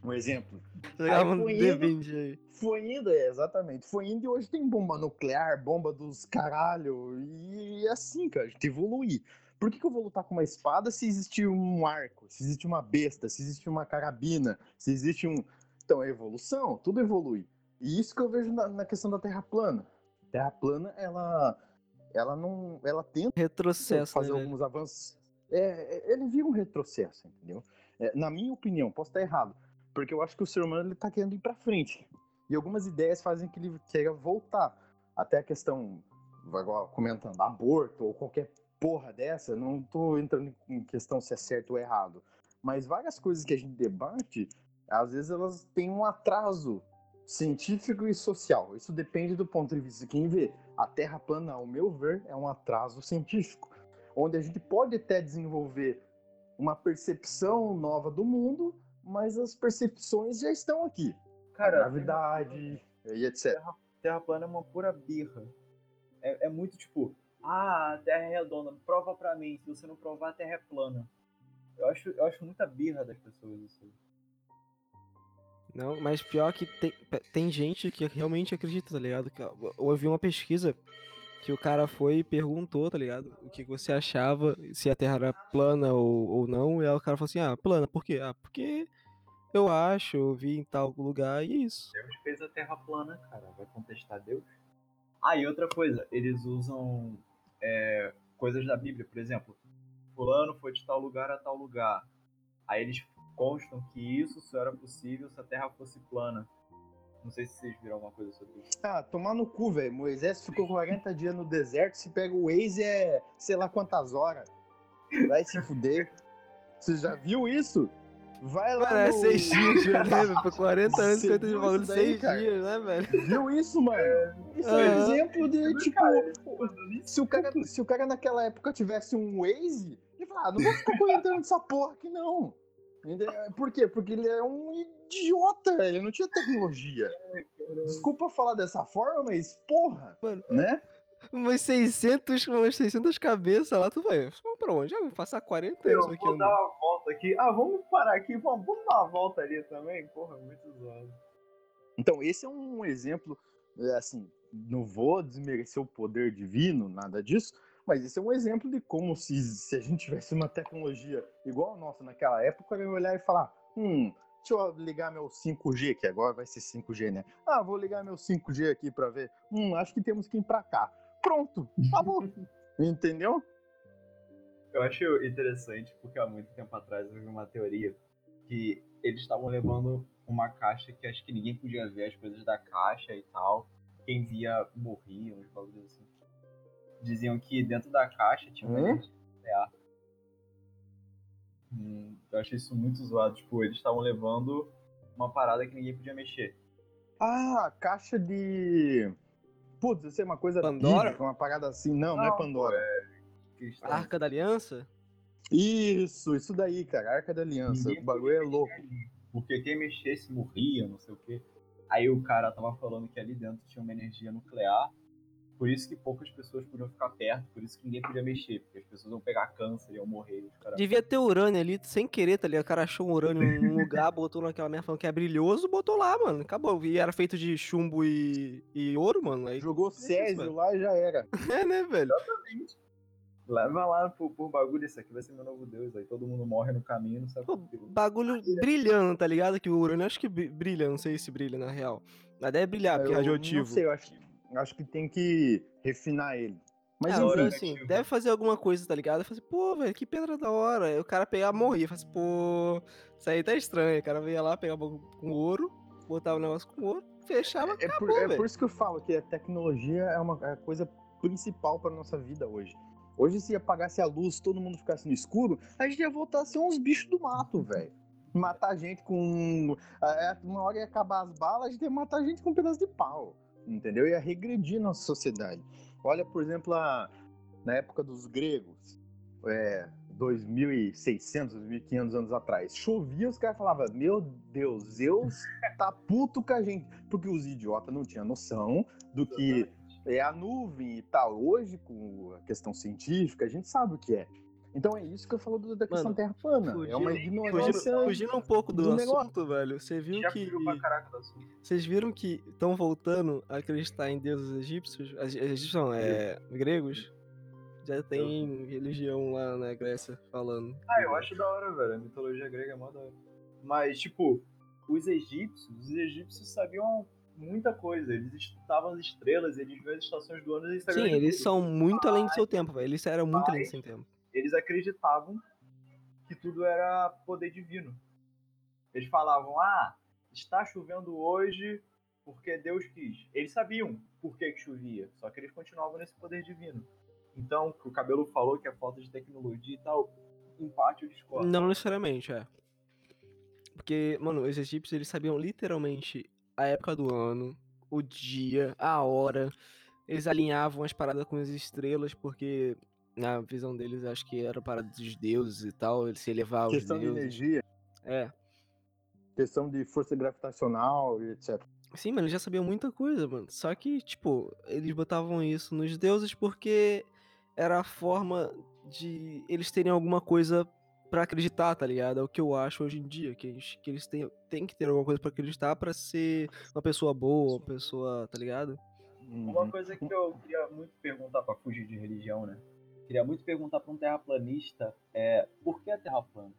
Um exemplo. Jogava um foi indo- D20 aí. Foi indo, é, exatamente. Foi indo e hoje tem bomba nuclear, bomba dos caralho. E é assim, cara, a gente evolui. Por que, que eu vou lutar com uma espada se existe um arco, se existe uma besta, se existe uma carabina, se existe um. Então é evolução, tudo evolui. E isso que eu vejo na, na questão da Terra plana. Terra plana, ela. Ela não. Ela tenta Retrocesso, fazer né, alguns avanços. É, é, ele vira um retrocesso, entendeu? É, na minha opinião, posso estar errado, porque eu acho que o ser humano ele tá querendo ir para frente. E algumas ideias fazem que ele queira voltar. Até a questão, agora comentando, aborto ou qualquer porra dessa, não tô entrando em questão se é certo ou errado. Mas várias coisas que a gente debate, às vezes elas têm um atraso científico e social. Isso depende do ponto de vista de quem vê. A Terra plana, ao meu ver, é um atraso científico, onde a gente pode até desenvolver uma percepção nova do mundo, mas as percepções já estão aqui. Cara, Gravidade e etc. Terra plana é uma pura birra. É, é muito tipo, ah, a Terra é redonda, prova pra mim. Se você não provar, a Terra é plana. Eu acho, eu acho muita birra das pessoas isso. aí. Não, mas pior que tem, tem gente que realmente acredita, tá ligado? Eu ouvi uma pesquisa que o cara foi e perguntou, tá ligado? O que que você achava, se a Terra era plana ou, ou não, e aí o cara falou assim, ah, plana, por quê? Ah, porque eu acho, eu vi em tal lugar e é isso. Deus fez a Terra plana, cara. Vai contestar Deus? Ah, e outra coisa, eles usam é, coisas da Bíblia, por exemplo, fulano foi de tal lugar a tal lugar. Aí eles constam que isso só era possível se a Terra fosse plana. Não sei se vocês viram alguma coisa sobre isso. Ah, tomar no cu, velho. Moisés ficou 40 dias no deserto, se pega o Waze é sei lá quantas horas. Vai se fuder. Você já viu isso? Vai lá Mano, é no... seis dias, né, velho? Por 40 anos, Você 50 de bagulho, isso daí, seis cara? dias, né, velho? Viu isso, mano? Isso é um exemplo de, tipo, Cara, se o cara, se o cara naquela época tivesse um Waze, ele fala, ah, não vou ficar correndo nessa porra aqui, não. Por quê? Porque ele é um idiota, ele não tinha tecnologia. Desculpa falar dessa forma, mas porra, Mano. né? Umas 600, umas 600 cabeças lá, tu vai. Vamos pra onde? Ah, vou passar 40 Eu anos aqui vou dar uma volta aqui. Ah, vamos parar aqui, vamos, vamos dar uma volta ali também? Porra, muito zoado. Então, esse é um exemplo, é, assim, não vou desmerecer o poder divino, nada disso, mas esse é um exemplo de como se, se a gente tivesse uma tecnologia igual a nossa naquela época, eu ia olhar e falar, hum, deixa eu ligar meu 5G, que agora vai ser 5G, né? Ah, vou ligar meu 5G aqui pra ver. Hum, acho que temos que ir pra cá. Pronto, acabou. Entendeu? Eu acho interessante porque há muito tempo atrás eu vi uma teoria que eles estavam levando uma caixa que acho que ninguém podia ver as coisas da caixa e tal. Quem via morria, uns bagulhos assim. Diziam que dentro da caixa tinha uma Hum? energia nuclear. Hum, eu achei isso muito zoado. Tipo, eles estavam levando uma parada que ninguém podia mexer. Ah, caixa de. Putz, isso é uma coisa Pandora? bíblica, uma parada assim. Não, não, é Não, Pandora. Cristão. Arca da Aliança? Isso, isso daí, cara. Arca da Aliança. Ninguém O bagulho é louco. ali, Porque quem mexesse morria, não sei o quê. Aí o cara tava falando que ali dentro tinha uma energia nuclear. Por isso que poucas pessoas podiam ficar perto, por isso que ninguém podia mexer, porque as pessoas iam pegar câncer, iam morrer. Os caras... Devia ter urânio ali, sem querer, tá ligado? O cara achou um urânio num lugar, botou naquela merda falando que é brilhoso, botou lá, mano. Acabou. E era feito de chumbo e, e ouro, mano. Aí... Jogou Césio mano. lá e já era. É, né, velho? Leva lá por, por bagulho, isso aqui vai ser meu novo Deus. Aí todo mundo morre no caminho, não sabe Pô, bagulho brilhando, tá ligado? Que o urânio acho que bri- brilha, não sei se brilha na real. Mas deve brilhar, porque é Eu radioativo. Não sei, eu acho, acho que tem que refinar ele. Mas Ah, enfim, assim, deve fazer alguma coisa, tá ligado? Eu falei assim, pô, velho, que pedra da hora. Aí o cara pegar morria. Eu falei assim, pô, isso aí tá estranho. O cara ia lá, pegava com ouro, botava o negócio com ouro, fechava, é, por, acabou, é velho. por isso que eu falo que a tecnologia é uma é a coisa principal para nossa vida hoje. Hoje, se apagasse a luz, todo mundo ficasse no escuro, a gente ia voltar a ser uns bichos do mato, velho. matar gente com. é, Uma hora ia acabar as balas, a gente ia matar gente com um pedaço de pau. Entendeu? Ia regredir nossa sociedade. Olha, por exemplo, a, na época dos gregos, é, 2.600, 2.500 anos atrás, chovia, os caras falavam: Meu Deus, Zeus tá puto com a gente. Porque os idiotas não tinham noção do que é a nuvem e tal. Hoje, com a questão científica, a gente sabe o que é. Então é isso que eu falo do- da questão Mano, terra plana. É uma fugindo- ignorância. Fugindo, fugindo um pouco do, do assunto, velho. Você viu Já que. Vocês viram que estão voltando a acreditar em deuses egípcios? Egípcios não, é. gregos? Já tem religião lá na Grécia falando. Ah, eu acho da hora, velho. A mitologia grega é mó da hora. Mas, tipo, os egípcios, os egípcios sabiam muita coisa. Eles estudavam as estrelas, eles viam as estações do ano, eles Sim, eles tudo. são muito além do seu tempo, velho. Eles eram muito além do Mas- seu tempo. Eles acreditavam que tudo era poder divino. Eles falavam, ah, está chovendo hoje porque Deus quis. Eles sabiam por que, chovia, só que eles continuavam nesse poder divino. Então, que o cabelo falou que é falta de tecnologia e tal, em parte eu discordo. Não necessariamente, é. Porque, mano, os egípcios eles sabiam literalmente a época do ano, o dia, a hora. Eles alinhavam as paradas com as estrelas, porque na visão deles acho que era parada dos deuses e tal, eles se elevar aos Questão de deuses. energia, É. questão de força gravitacional e etc. Sim, mano, eles já sabiam muita coisa, mano. Só que, tipo, eles botavam isso nos deuses porque era a forma de eles terem alguma coisa pra acreditar, tá ligado? É o que eu acho hoje em dia, que, eles, que eles têm, têm que ter alguma coisa pra acreditar pra ser uma pessoa boa, uma pessoa, tá ligado? Uma Uhum. coisa que eu queria muito perguntar pra fugir de religião, né? Queria muito perguntar pra um terraplanista é por que a Terra plana?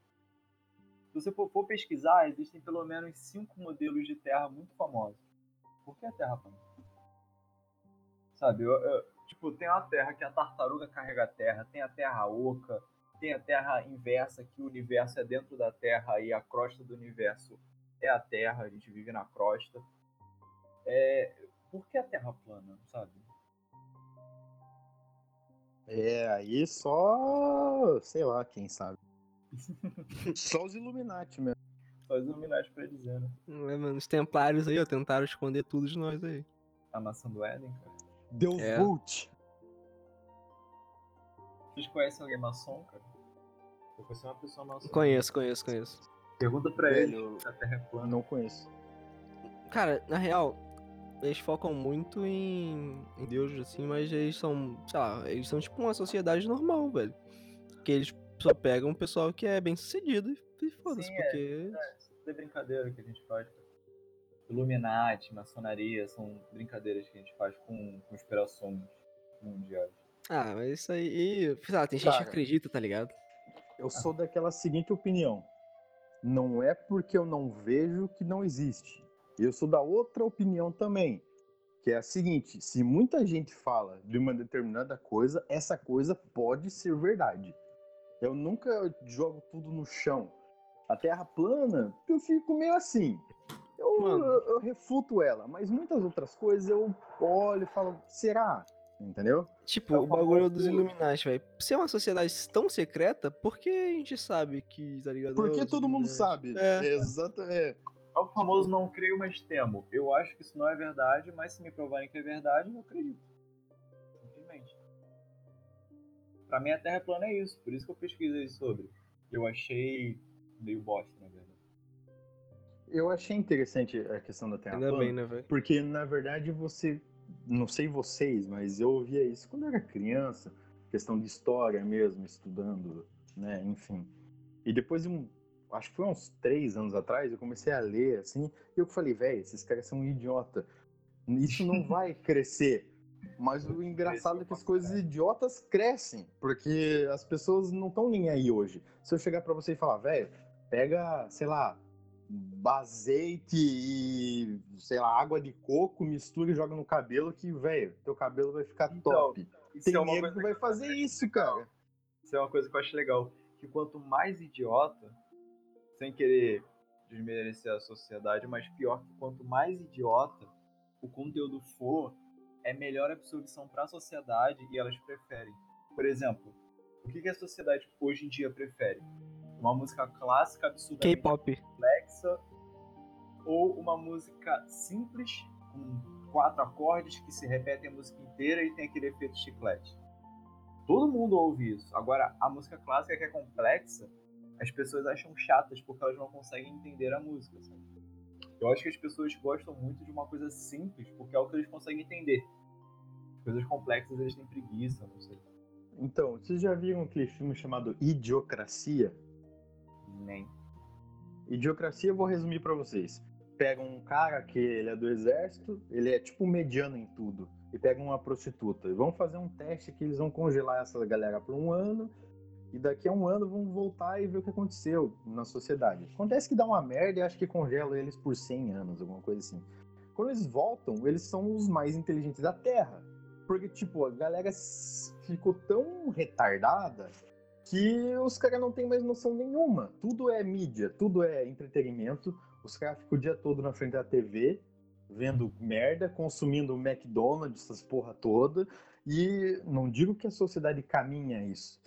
Se você for, pesquisar, existem pelo menos cinco modelos de Terra muito famosos. Por que a Terra plana? Sabe, eu, eu- tipo, tem uma Terra que a tartaruga carrega a Terra, tem a Terra oca, tem a Terra inversa, que o universo é dentro da Terra e a crosta do universo é a Terra, a gente vive na crosta. É, por que a Terra plana, sabe? É, aí só. sei lá, quem sabe. só os Illuminati mesmo. Só os Illuminati pra dizer, né? É, mano, os templários aí, ó, tentaram esconder tudo de nós aí. A maçã do Éden, cara. Deus É. Vult. Vocês conhecem alguém maçom, cara? Eu conheci uma pessoa maçom. Conheço, conheço, conheço. Pergunta pra Velho, ele se a Terra é Eu plana. não conheço. Cara, na real, eles focam muito em, em Deus, assim, mas eles são, sei lá, eles são tipo uma sociedade normal, velho. Que eles só pegam o pessoal que é bem sucedido e, foda-se, é. porque. É, isso tudo é brincadeira que a gente faz, cara. Illuminati, maçonaria, são brincadeiras que a gente faz com conspirações mundiais. Ah, mas isso aí. Sei lá, tem gente que acredita, tá ligado? Eu sou daquela seguinte opinião. Não é porque eu não vejo que não existe. Eu sou da outra opinião também. Que é a seguinte: se muita gente fala de uma determinada coisa, essa coisa pode ser verdade. Eu nunca jogo tudo no chão. A terra plana, eu fico meio assim. Eu, eu, eu refuto ela, mas muitas outras coisas eu olho e falo, será? Entendeu? Tipo, É o bagulho dos Illuminati, velho. Se é uma sociedade tão secreta, por que a gente sabe que, tá ligado? Porque todo mundo sabe. É. Exatamente. É o famoso não creio, mas temo. Eu acho que isso não é verdade, mas se me provarem que é verdade, eu acredito. Simplesmente. Pra mim, a Terra é plana é isso. Por isso que eu pesquisei sobre. Eu achei meio bosta, na verdade. Eu achei interessante a questão da Terra Ainda plana, bem, né, velho? porque na verdade você, não sei vocês, mas eu ouvia isso quando eu era criança, questão de história mesmo, estudando, né, enfim. E depois de um, acho que foi uns três anos atrás, eu comecei a ler assim, e eu falei, velho, esses caras são um idiota. Isso não vai crescer. Mas o engraçado é que as coisas idiotas crescem, porque as pessoas não estão nem aí hoje. Se eu chegar pra você e falar, velho, pega, sei lá, azeite e, sei lá, água de coco, mistura e joga no cabelo que, velho, teu cabelo vai ficar Então, top. Tem é nego que vai fazer isso, cara. Isso é uma coisa que eu acho legal. Que quanto mais idiota, sem querer desmerecer a sociedade, mas pior que quanto mais idiota o conteúdo for, é melhor absorção para a sociedade e elas preferem. Por exemplo, o que, que a sociedade hoje em dia prefere? uma música clássica K-pop. complexa ou uma música simples com quatro acordes que se repetem a música inteira e tem aquele efeito chiclete. Todo mundo ouve isso. Agora, a música clássica que é complexa, as pessoas acham chatas porque elas não conseguem entender a música, sabe? Eu acho que as pessoas gostam muito de uma coisa simples porque é o que eles conseguem entender. Coisas complexas eles têm preguiça, não sei. Então, vocês já viram aquele filme chamado Idiocracia? Nem. Idiocracia, eu vou resumir pra vocês. Pega um cara que ele é do exército, ele é tipo mediano em tudo, e pega uma prostituta. E vão fazer um teste que eles vão congelar essa galera por um ano, e daqui a um ano vão voltar e ver o que aconteceu na sociedade. Acontece que dá uma merda e acho que congela eles por 100 anos, alguma coisa assim. Quando eles voltam, eles são os mais inteligentes da Terra. Porque, tipo, a galera ficou tão retardada que os caras não têm mais noção nenhuma. Tudo é mídia, tudo é entretenimento. Os caras ficam o dia todo na frente da TV, vendo merda, consumindo McDonald's, essas porra toda. E não digo que a sociedade caminha isso,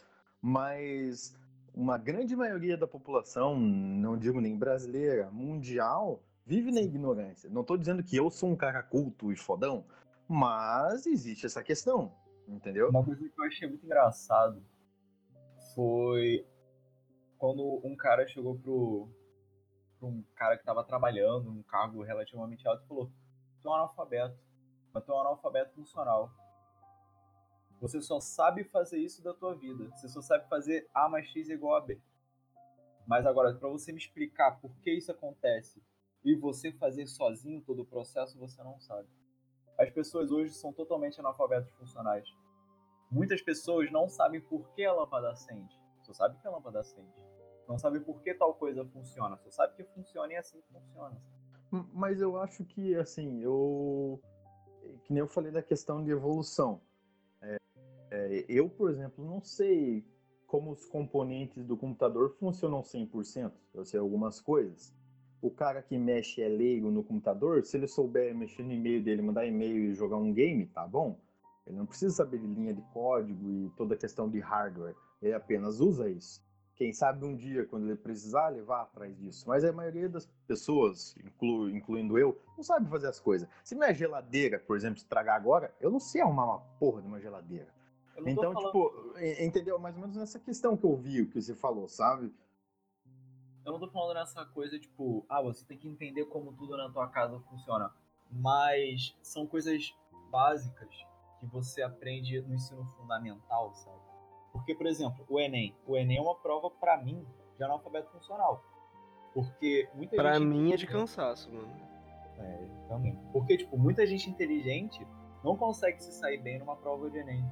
mas uma grande maioria da população, não digo nem brasileira, mundial, vive na ignorância. Não tô dizendo que eu sou um cara culto e fodão, mas existe essa questão, entendeu? Uma coisa que eu achei muito engraçado foi quando um cara chegou pro, pro um cara que tava trabalhando num cargo relativamente alto e falou: Tu é um analfabeto, mas tu é um analfabeto funcional. Você só sabe fazer isso da tua vida. Você só sabe fazer A mais X igual a B. Mas agora, para você me explicar por que isso acontece e você fazer sozinho todo o processo, você não sabe. As pessoas hoje são totalmente analfabetos funcionais. Muitas pessoas não sabem por que a lâmpada acende. Só sabe que a lâmpada acende. Não sabem por que tal coisa funciona. Só sabe que funciona e é assim que funciona. Mas eu acho que, assim, eu. Que nem eu falei da questão de evolução. É, eu, por exemplo, não sei como os componentes do computador funcionam 100%. Eu sei algumas coisas. O cara que mexe é leigo no computador, se ele souber mexer no e-mail dele, mandar e-mail e jogar um game, tá bom. Ele não precisa saber de linha de código e toda a questão de hardware. Ele apenas usa isso. Quem sabe um dia, quando ele precisar, ele vá atrás disso. Mas a maioria das pessoas, inclu- incluindo eu, não sabe fazer as coisas. Se minha geladeira, por exemplo, estragar agora, eu não sei arrumar uma porra de uma geladeira. Então, falando- tipo, entendeu? Mais ou menos nessa questão que eu vi, o que você falou, sabe? Eu não tô falando nessa coisa, tipo, ah, você tem que entender como tudo na tua casa funciona. Mas são coisas básicas que você aprende no ensino fundamental, sabe? Porque, por exemplo, o Enem. O Enem é uma prova, pra mim, de analfabeto funcional. Porque muita Pra gente. mim é de cansaço, mano. É, também. Porque, tipo, muita gente inteligente não consegue se sair bem numa prova de Enem.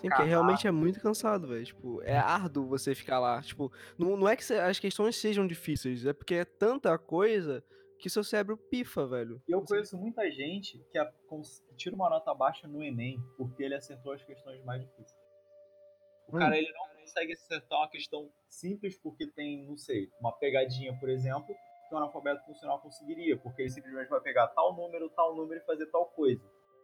Sim, porque realmente é muito cansado, velho. Tipo, é árduo você ficar lá. Tipo, não, não é que as questões sejam difíceis, é porque é tanta coisa que seu cérebro pifa, velho. E eu conheço muita gente que, a- que tira uma nota baixa no Enem porque ele acertou as questões mais difíceis. O Hum. cara ele não consegue acertar uma questão simples porque tem, não sei, uma pegadinha, por exemplo, que um analfabeto funcional conseguiria, porque ele simplesmente vai pegar tal número, tal número e fazer tal coisa.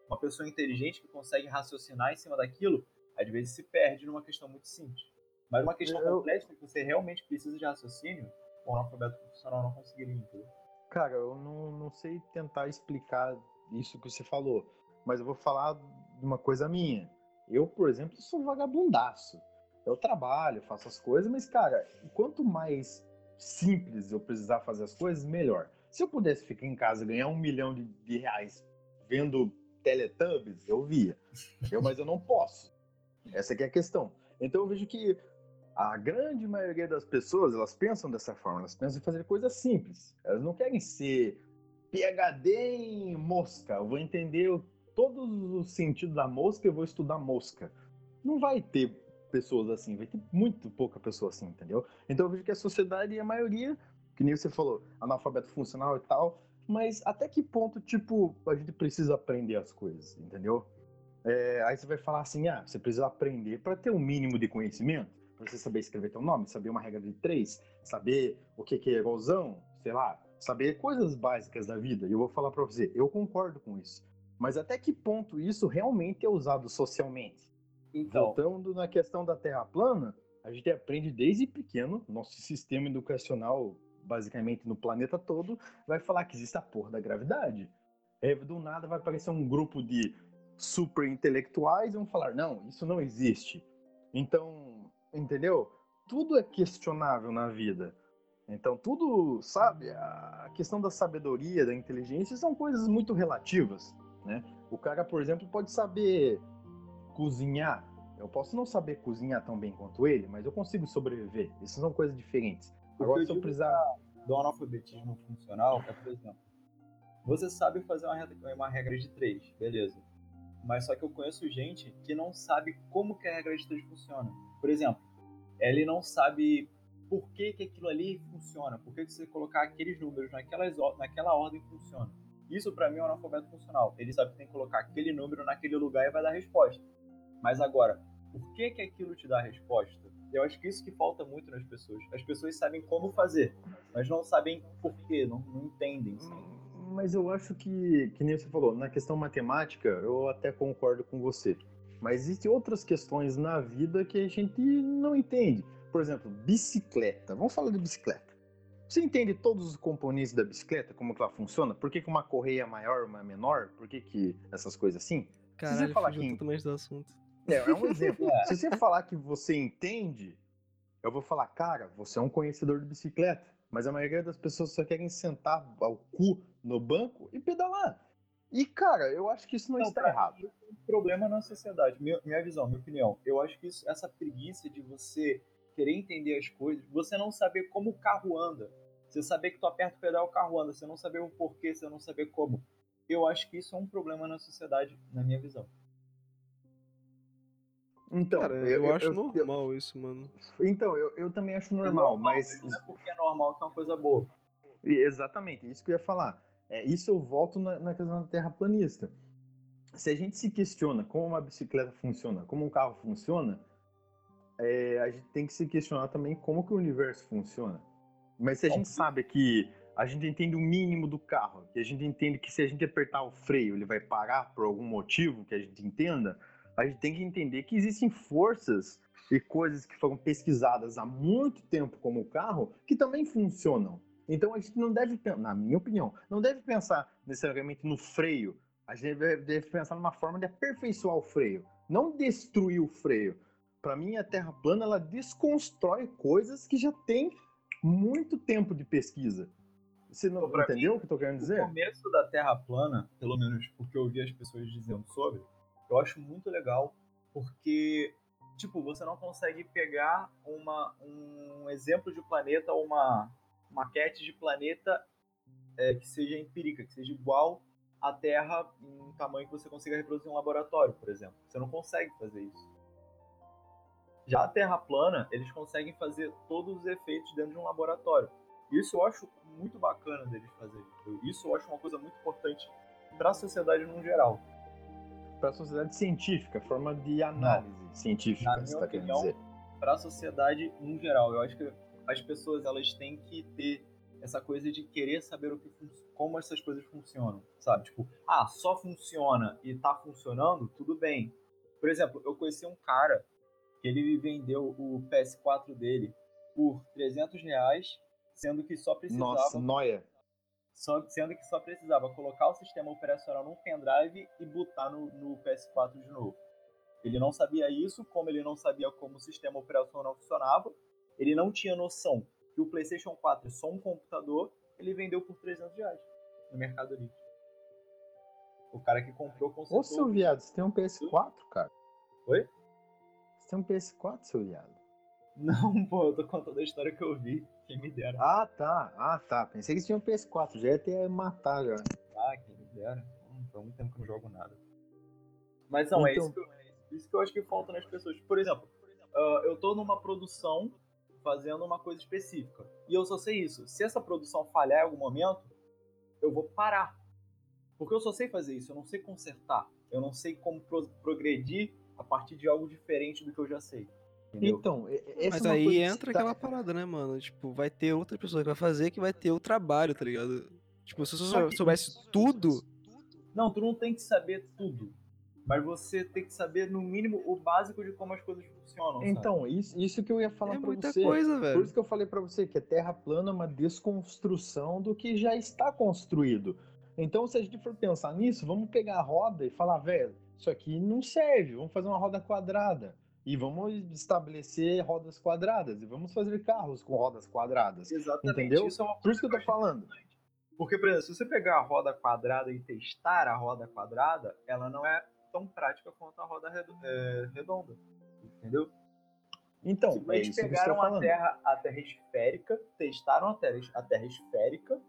Uma pessoa inteligente que consegue raciocinar em cima daquilo, às vezes se perde numa questão muito simples. Mas uma questão Eu- complexa que você realmente precisa de raciocínio, o analfabeto funcional não conseguiria, entendeu? Cara, eu não, não sei tentar explicar isso que você falou, mas eu vou falar de uma coisa minha. Eu, por exemplo, sou vagabundaço. Eu trabalho, faço as coisas, mas, cara, quanto mais simples eu precisar fazer as coisas, melhor. Se eu pudesse ficar em casa e ganhar um milhão de, de reais vendo Teletubbies, eu via. Eu, mas eu não posso. Essa é a questão. Então eu vejo que a grande maioria das pessoas, elas pensam dessa forma, elas pensam em fazer coisas simples. Elas não querem ser PhD em mosca. Eu vou entender todos os sentidos da mosca, eu vou estudar mosca. Não vai ter pessoas assim, vai ter muito pouca pessoa assim, entendeu? Então eu vejo que a sociedade e a maioria, que nem você falou, analfabeto funcional e tal, mas até que ponto, tipo, a gente precisa aprender as coisas, entendeu? É, aí você vai falar assim, ah, você precisa aprender para ter um mínimo de conhecimento, para você saber escrever teu nome, saber uma regra de três, saber o que, que é igualzão, sei lá, saber coisas básicas da vida. E eu vou falar para você, eu concordo com isso. Mas até que ponto isso realmente é usado socialmente? Então, Voltando na questão da Terra plana, a gente aprende desde pequeno, nosso sistema educacional, basicamente no planeta todo, vai falar que existe a porra da gravidade. Aí, do nada vai aparecer um grupo de super intelectuais e vão falar: não, isso não existe. Então, entendeu? Tudo é questionável na vida. Então, tudo, sabe, a questão da sabedoria, da inteligência são coisas muito relativas, né? O cara, por exemplo, pode saber cozinhar. Eu posso não saber cozinhar tão bem quanto ele, mas eu consigo sobreviver. Essas são coisas diferentes. Agora, se eu precisar. Do analfabetismo funcional é, por exemplo, você sabe fazer uma, uma regra de três, beleza. Mas só que eu conheço gente que não sabe como que a regra de três funciona. Por exemplo, ele não sabe por que, que aquilo ali funciona, por que, que você colocar aqueles números naquelas, naquela ordem funciona. Isso para mim é um analfabeto funcional. Ele sabe que tem que colocar aquele número naquele lugar e vai dar resposta. Mas agora, por que que aquilo te dá a resposta? Eu acho que isso que falta muito nas pessoas. As pessoas sabem como fazer, mas não sabem por quê, não, não entendem. Sim. Mas eu acho que, que nem você falou, na questão matemática, eu até concordo com você. Mas existem outras questões na vida que a gente não entende. Por exemplo, bicicleta. Vamos falar de bicicleta. Você entende todos os componentes da bicicleta, como que ela funciona? Por que, que uma correia é maior, uma é menor? Por que, que essas coisas assim? Caralho, falar que... totalmente do assunto. É, é um exemplo. Se você falar que você entende, eu vou falar, cara, você é um conhecedor de bicicleta. Mas a maioria das pessoas só querem sentar o cu no banco e pedalar. E, cara, eu acho que isso não, não está errado. É um problema na sociedade. Minha, minha visão, minha opinião. Eu acho que isso, essa preguiça de você querer entender as coisas, você não saber como o carro anda. Você saber que tu aperta o pedal, o carro anda. Você não saber o porquê, você não saber como. Eu acho que isso é um problema na sociedade, na minha visão. Então, Cara, eu, eu acho eu, normal eu, isso, mano. Então, eu, eu também acho normal, normal mas. Não é porque é normal que é uma coisa boa. Exatamente, isso que eu ia falar. É, isso eu volto na, na questão da terraplanista. Se a gente se questiona como uma bicicleta funciona, como um carro funciona, é, a gente tem que se questionar também como que o universo funciona. Mas se a gente sabe que a gente entende o mínimo do carro, que a gente entende que se a gente apertar o freio ele vai parar por algum motivo que a gente entenda, a gente tem que entender que existem forças e coisas que foram pesquisadas há muito tempo como o carro que também funcionam. Então a gente não deve, na minha opinião, não deve pensar necessariamente no freio. A gente deve pensar numa forma de aperfeiçoar o freio, não destruir o freio. Para mim, a Terra plana ela desconstrói coisas que já tem muito tempo de pesquisa. Você não entendeu mim, o que eu tô querendo dizer? O começo da Terra plana, pelo menos o que eu ouvi as pessoas dizendo sobre, eu acho muito legal, porque, tipo, você não consegue pegar uma, um exemplo de planeta ou uma maquete de planeta é, que seja empírica, que seja igual à Terra em um tamanho que você consiga reproduzir em um laboratório, por exemplo. Você não consegue fazer isso. Já a Terra plana, eles conseguem fazer todos os efeitos dentro de um laboratório. Isso eu acho muito bacana deles fazerem. Isso eu acho uma coisa muito importante para a sociedade no geral para a sociedade científica, forma de análise Não. científica, Na minha tá opinião, para a sociedade em geral. Eu acho que as pessoas elas têm que ter essa coisa de querer saber o que como essas coisas funcionam, sabe? Tipo, ah, só funciona e tá funcionando, tudo bem. Por exemplo, eu conheci um cara que ele vendeu o PS4 dele por 300 reais, sendo que só precisava... Nossa, noia só, sendo que só precisava colocar o sistema operacional num pendrive e botar no, no PS4 de novo. Ele não sabia isso, como ele não sabia como o sistema operacional funcionava, ele não tinha noção que o PlayStation 4 é só um computador, ele vendeu por 300 reais no Mercado Livre. O cara que comprou consertou... Ô, seu viado, você tem um PS4, cara? Oi? Você tem um PS4, seu viado? Não, pô, eu tô contando a história que eu vi. Quem me dera. Ah, tá. Ah, tá. Pensei que tinha um PS4. Já ia ter matar já. Ah, quem me dera. Hum, faz muito tempo que não jogo nada. Mas não, é então... é, isso que eu, é isso que eu acho que falta nas pessoas. Por exemplo, uh, eu tô numa produção fazendo uma coisa específica. E eu só sei isso. Se essa produção falhar em algum momento, eu vou parar. Porque eu só sei fazer isso, eu não sei consertar. Eu não sei como pro progredir a partir de algo diferente do que eu já sei. Entendeu? Então, Mas é aí entra tá... aquela parada, né, mano? Tipo, vai ter outra pessoa que vai fazer que vai ter o trabalho, tá ligado? Tipo, se você soubesse tudo. Não, tu não tem que saber tudo. mas você tem que saber, no mínimo, o básico de como as coisas funcionam. sabe? Então, isso, isso que eu ia falar É pra muita você. coisa, Por velho. isso que eu falei pra você que a Terra plana é uma desconstrução do que já está construído. Então, se a gente for pensar nisso, vamos pegar a roda e falar, velho, isso aqui não serve, vamos fazer uma roda quadrada. E vamos estabelecer rodas quadradas. E vamos fazer carros com rodas quadradas. Exatamente. Entendeu? Isso é uma Por isso que eu tô falando. Porque, por exemplo, se você pegar a roda quadrada e testar a roda quadrada, ela não é tão prática quanto a roda é, redonda. Entendeu? Então, é eu estou pegaram a terra, a terra esférica, testaram a terra, a terra esférica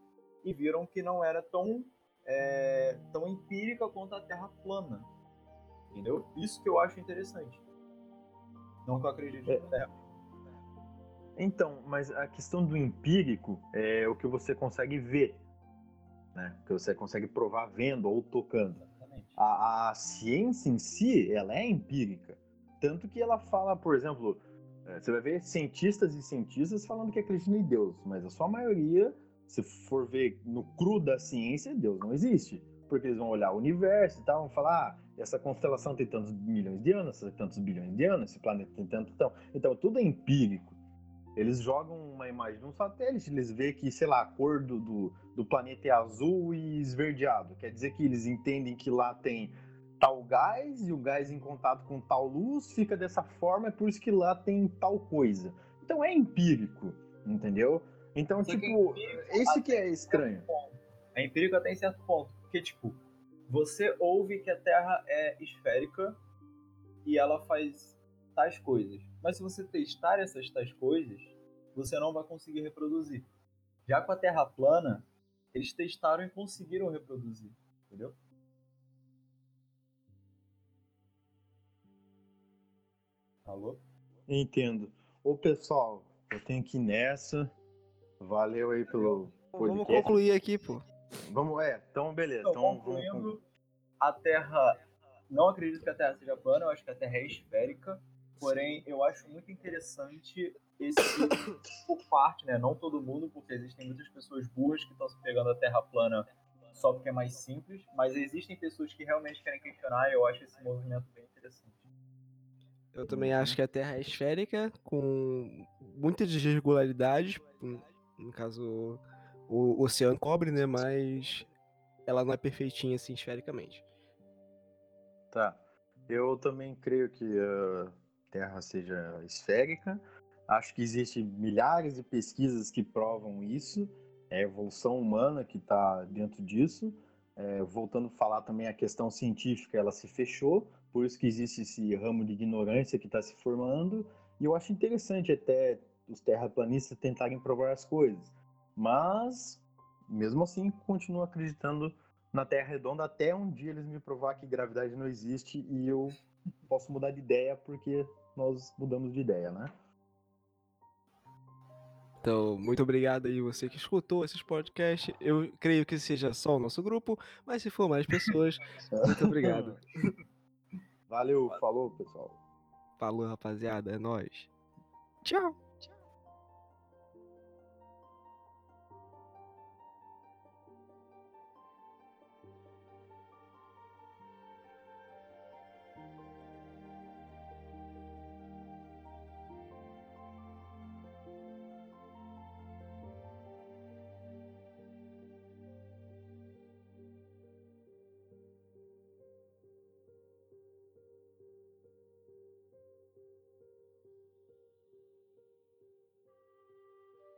e viram que não era tão, é, tão empírica quanto a terra plana. Entendeu? Isso que eu acho interessante. Não que eu acredite É. na terra. Então, mas a questão do empírico é o que você consegue ver, né? Que você consegue provar vendo ou tocando. A, a ciência em si, ela é empírica. Tanto que ela fala, por exemplo, eh, você vai ver cientistas e cientistas falando que acreditam em Deus, mas a sua maioria, se for ver no cru da ciência, Deus não existe. Porque eles vão olhar o universo e tal, vão falar, ah, essa constelação tem tantos milhões de anos, tem tantos bilhões de anos, esse planeta tem tanto. Então, então tudo é empírico. Eles jogam uma imagem de um satélite, eles veem que, sei lá, a cor do, do, do planeta é azul e esverdeado. Quer dizer que eles entendem que lá tem tal gás e o gás em contato com tal luz fica dessa forma, é por isso que lá tem tal coisa. Então é empírico, entendeu? Então, Só que tipo, empírico esse que é estranho. É empírico até em certo ponto. Porque, tipo, você ouve que a Terra é esférica e ela faz tais coisas. Mas se você testar essas tais coisas, você não vai conseguir reproduzir. Já com a Terra plana, eles testaram e conseguiram reproduzir. Entendeu? Alô? Entendo. Ô, pessoal, eu tenho que ir nessa. Valeu aí pelo Vamos concluir aqui, pô. Vamos, é, então beleza. Então, Então, vamos, concluindo, a Terra. Não acredito que a Terra seja plana, eu acho que a Terra é esférica. Porém, eu acho muito interessante esse por parte, né? Não todo mundo, porque existem muitas pessoas burras que estão se pegando a Terra plana só porque é mais simples. Mas existem pessoas que realmente querem questionar e eu acho esse movimento bem interessante. Eu também acho que a Terra é esférica, com muitas irregularidades. No caso, o oceano cobre, né? Mas ela não é perfeitinha assim esfericamente. Tá. Eu também creio que a Terra seja esférica. Acho que existem milhares de pesquisas que provam isso. É a evolução humana que está dentro disso. É, voltando a falar também a questão científica, ela se fechou. Por isso que existe esse ramo de ignorância que está se formando. E eu acho interessante até os terraplanistas tentarem provar as coisas. Mas, mesmo assim, continuo acreditando na Terra redonda até um dia eles me provar que gravidade não existe e eu posso mudar de ideia porque nós mudamos de ideia, né? Então, muito obrigado aí você que escutou esses podcasts. Eu creio que seja só o nosso grupo, mas se for mais pessoas, muito obrigado. Valeu, falou, pessoal. Falou, rapaziada. É nóis. Tchau.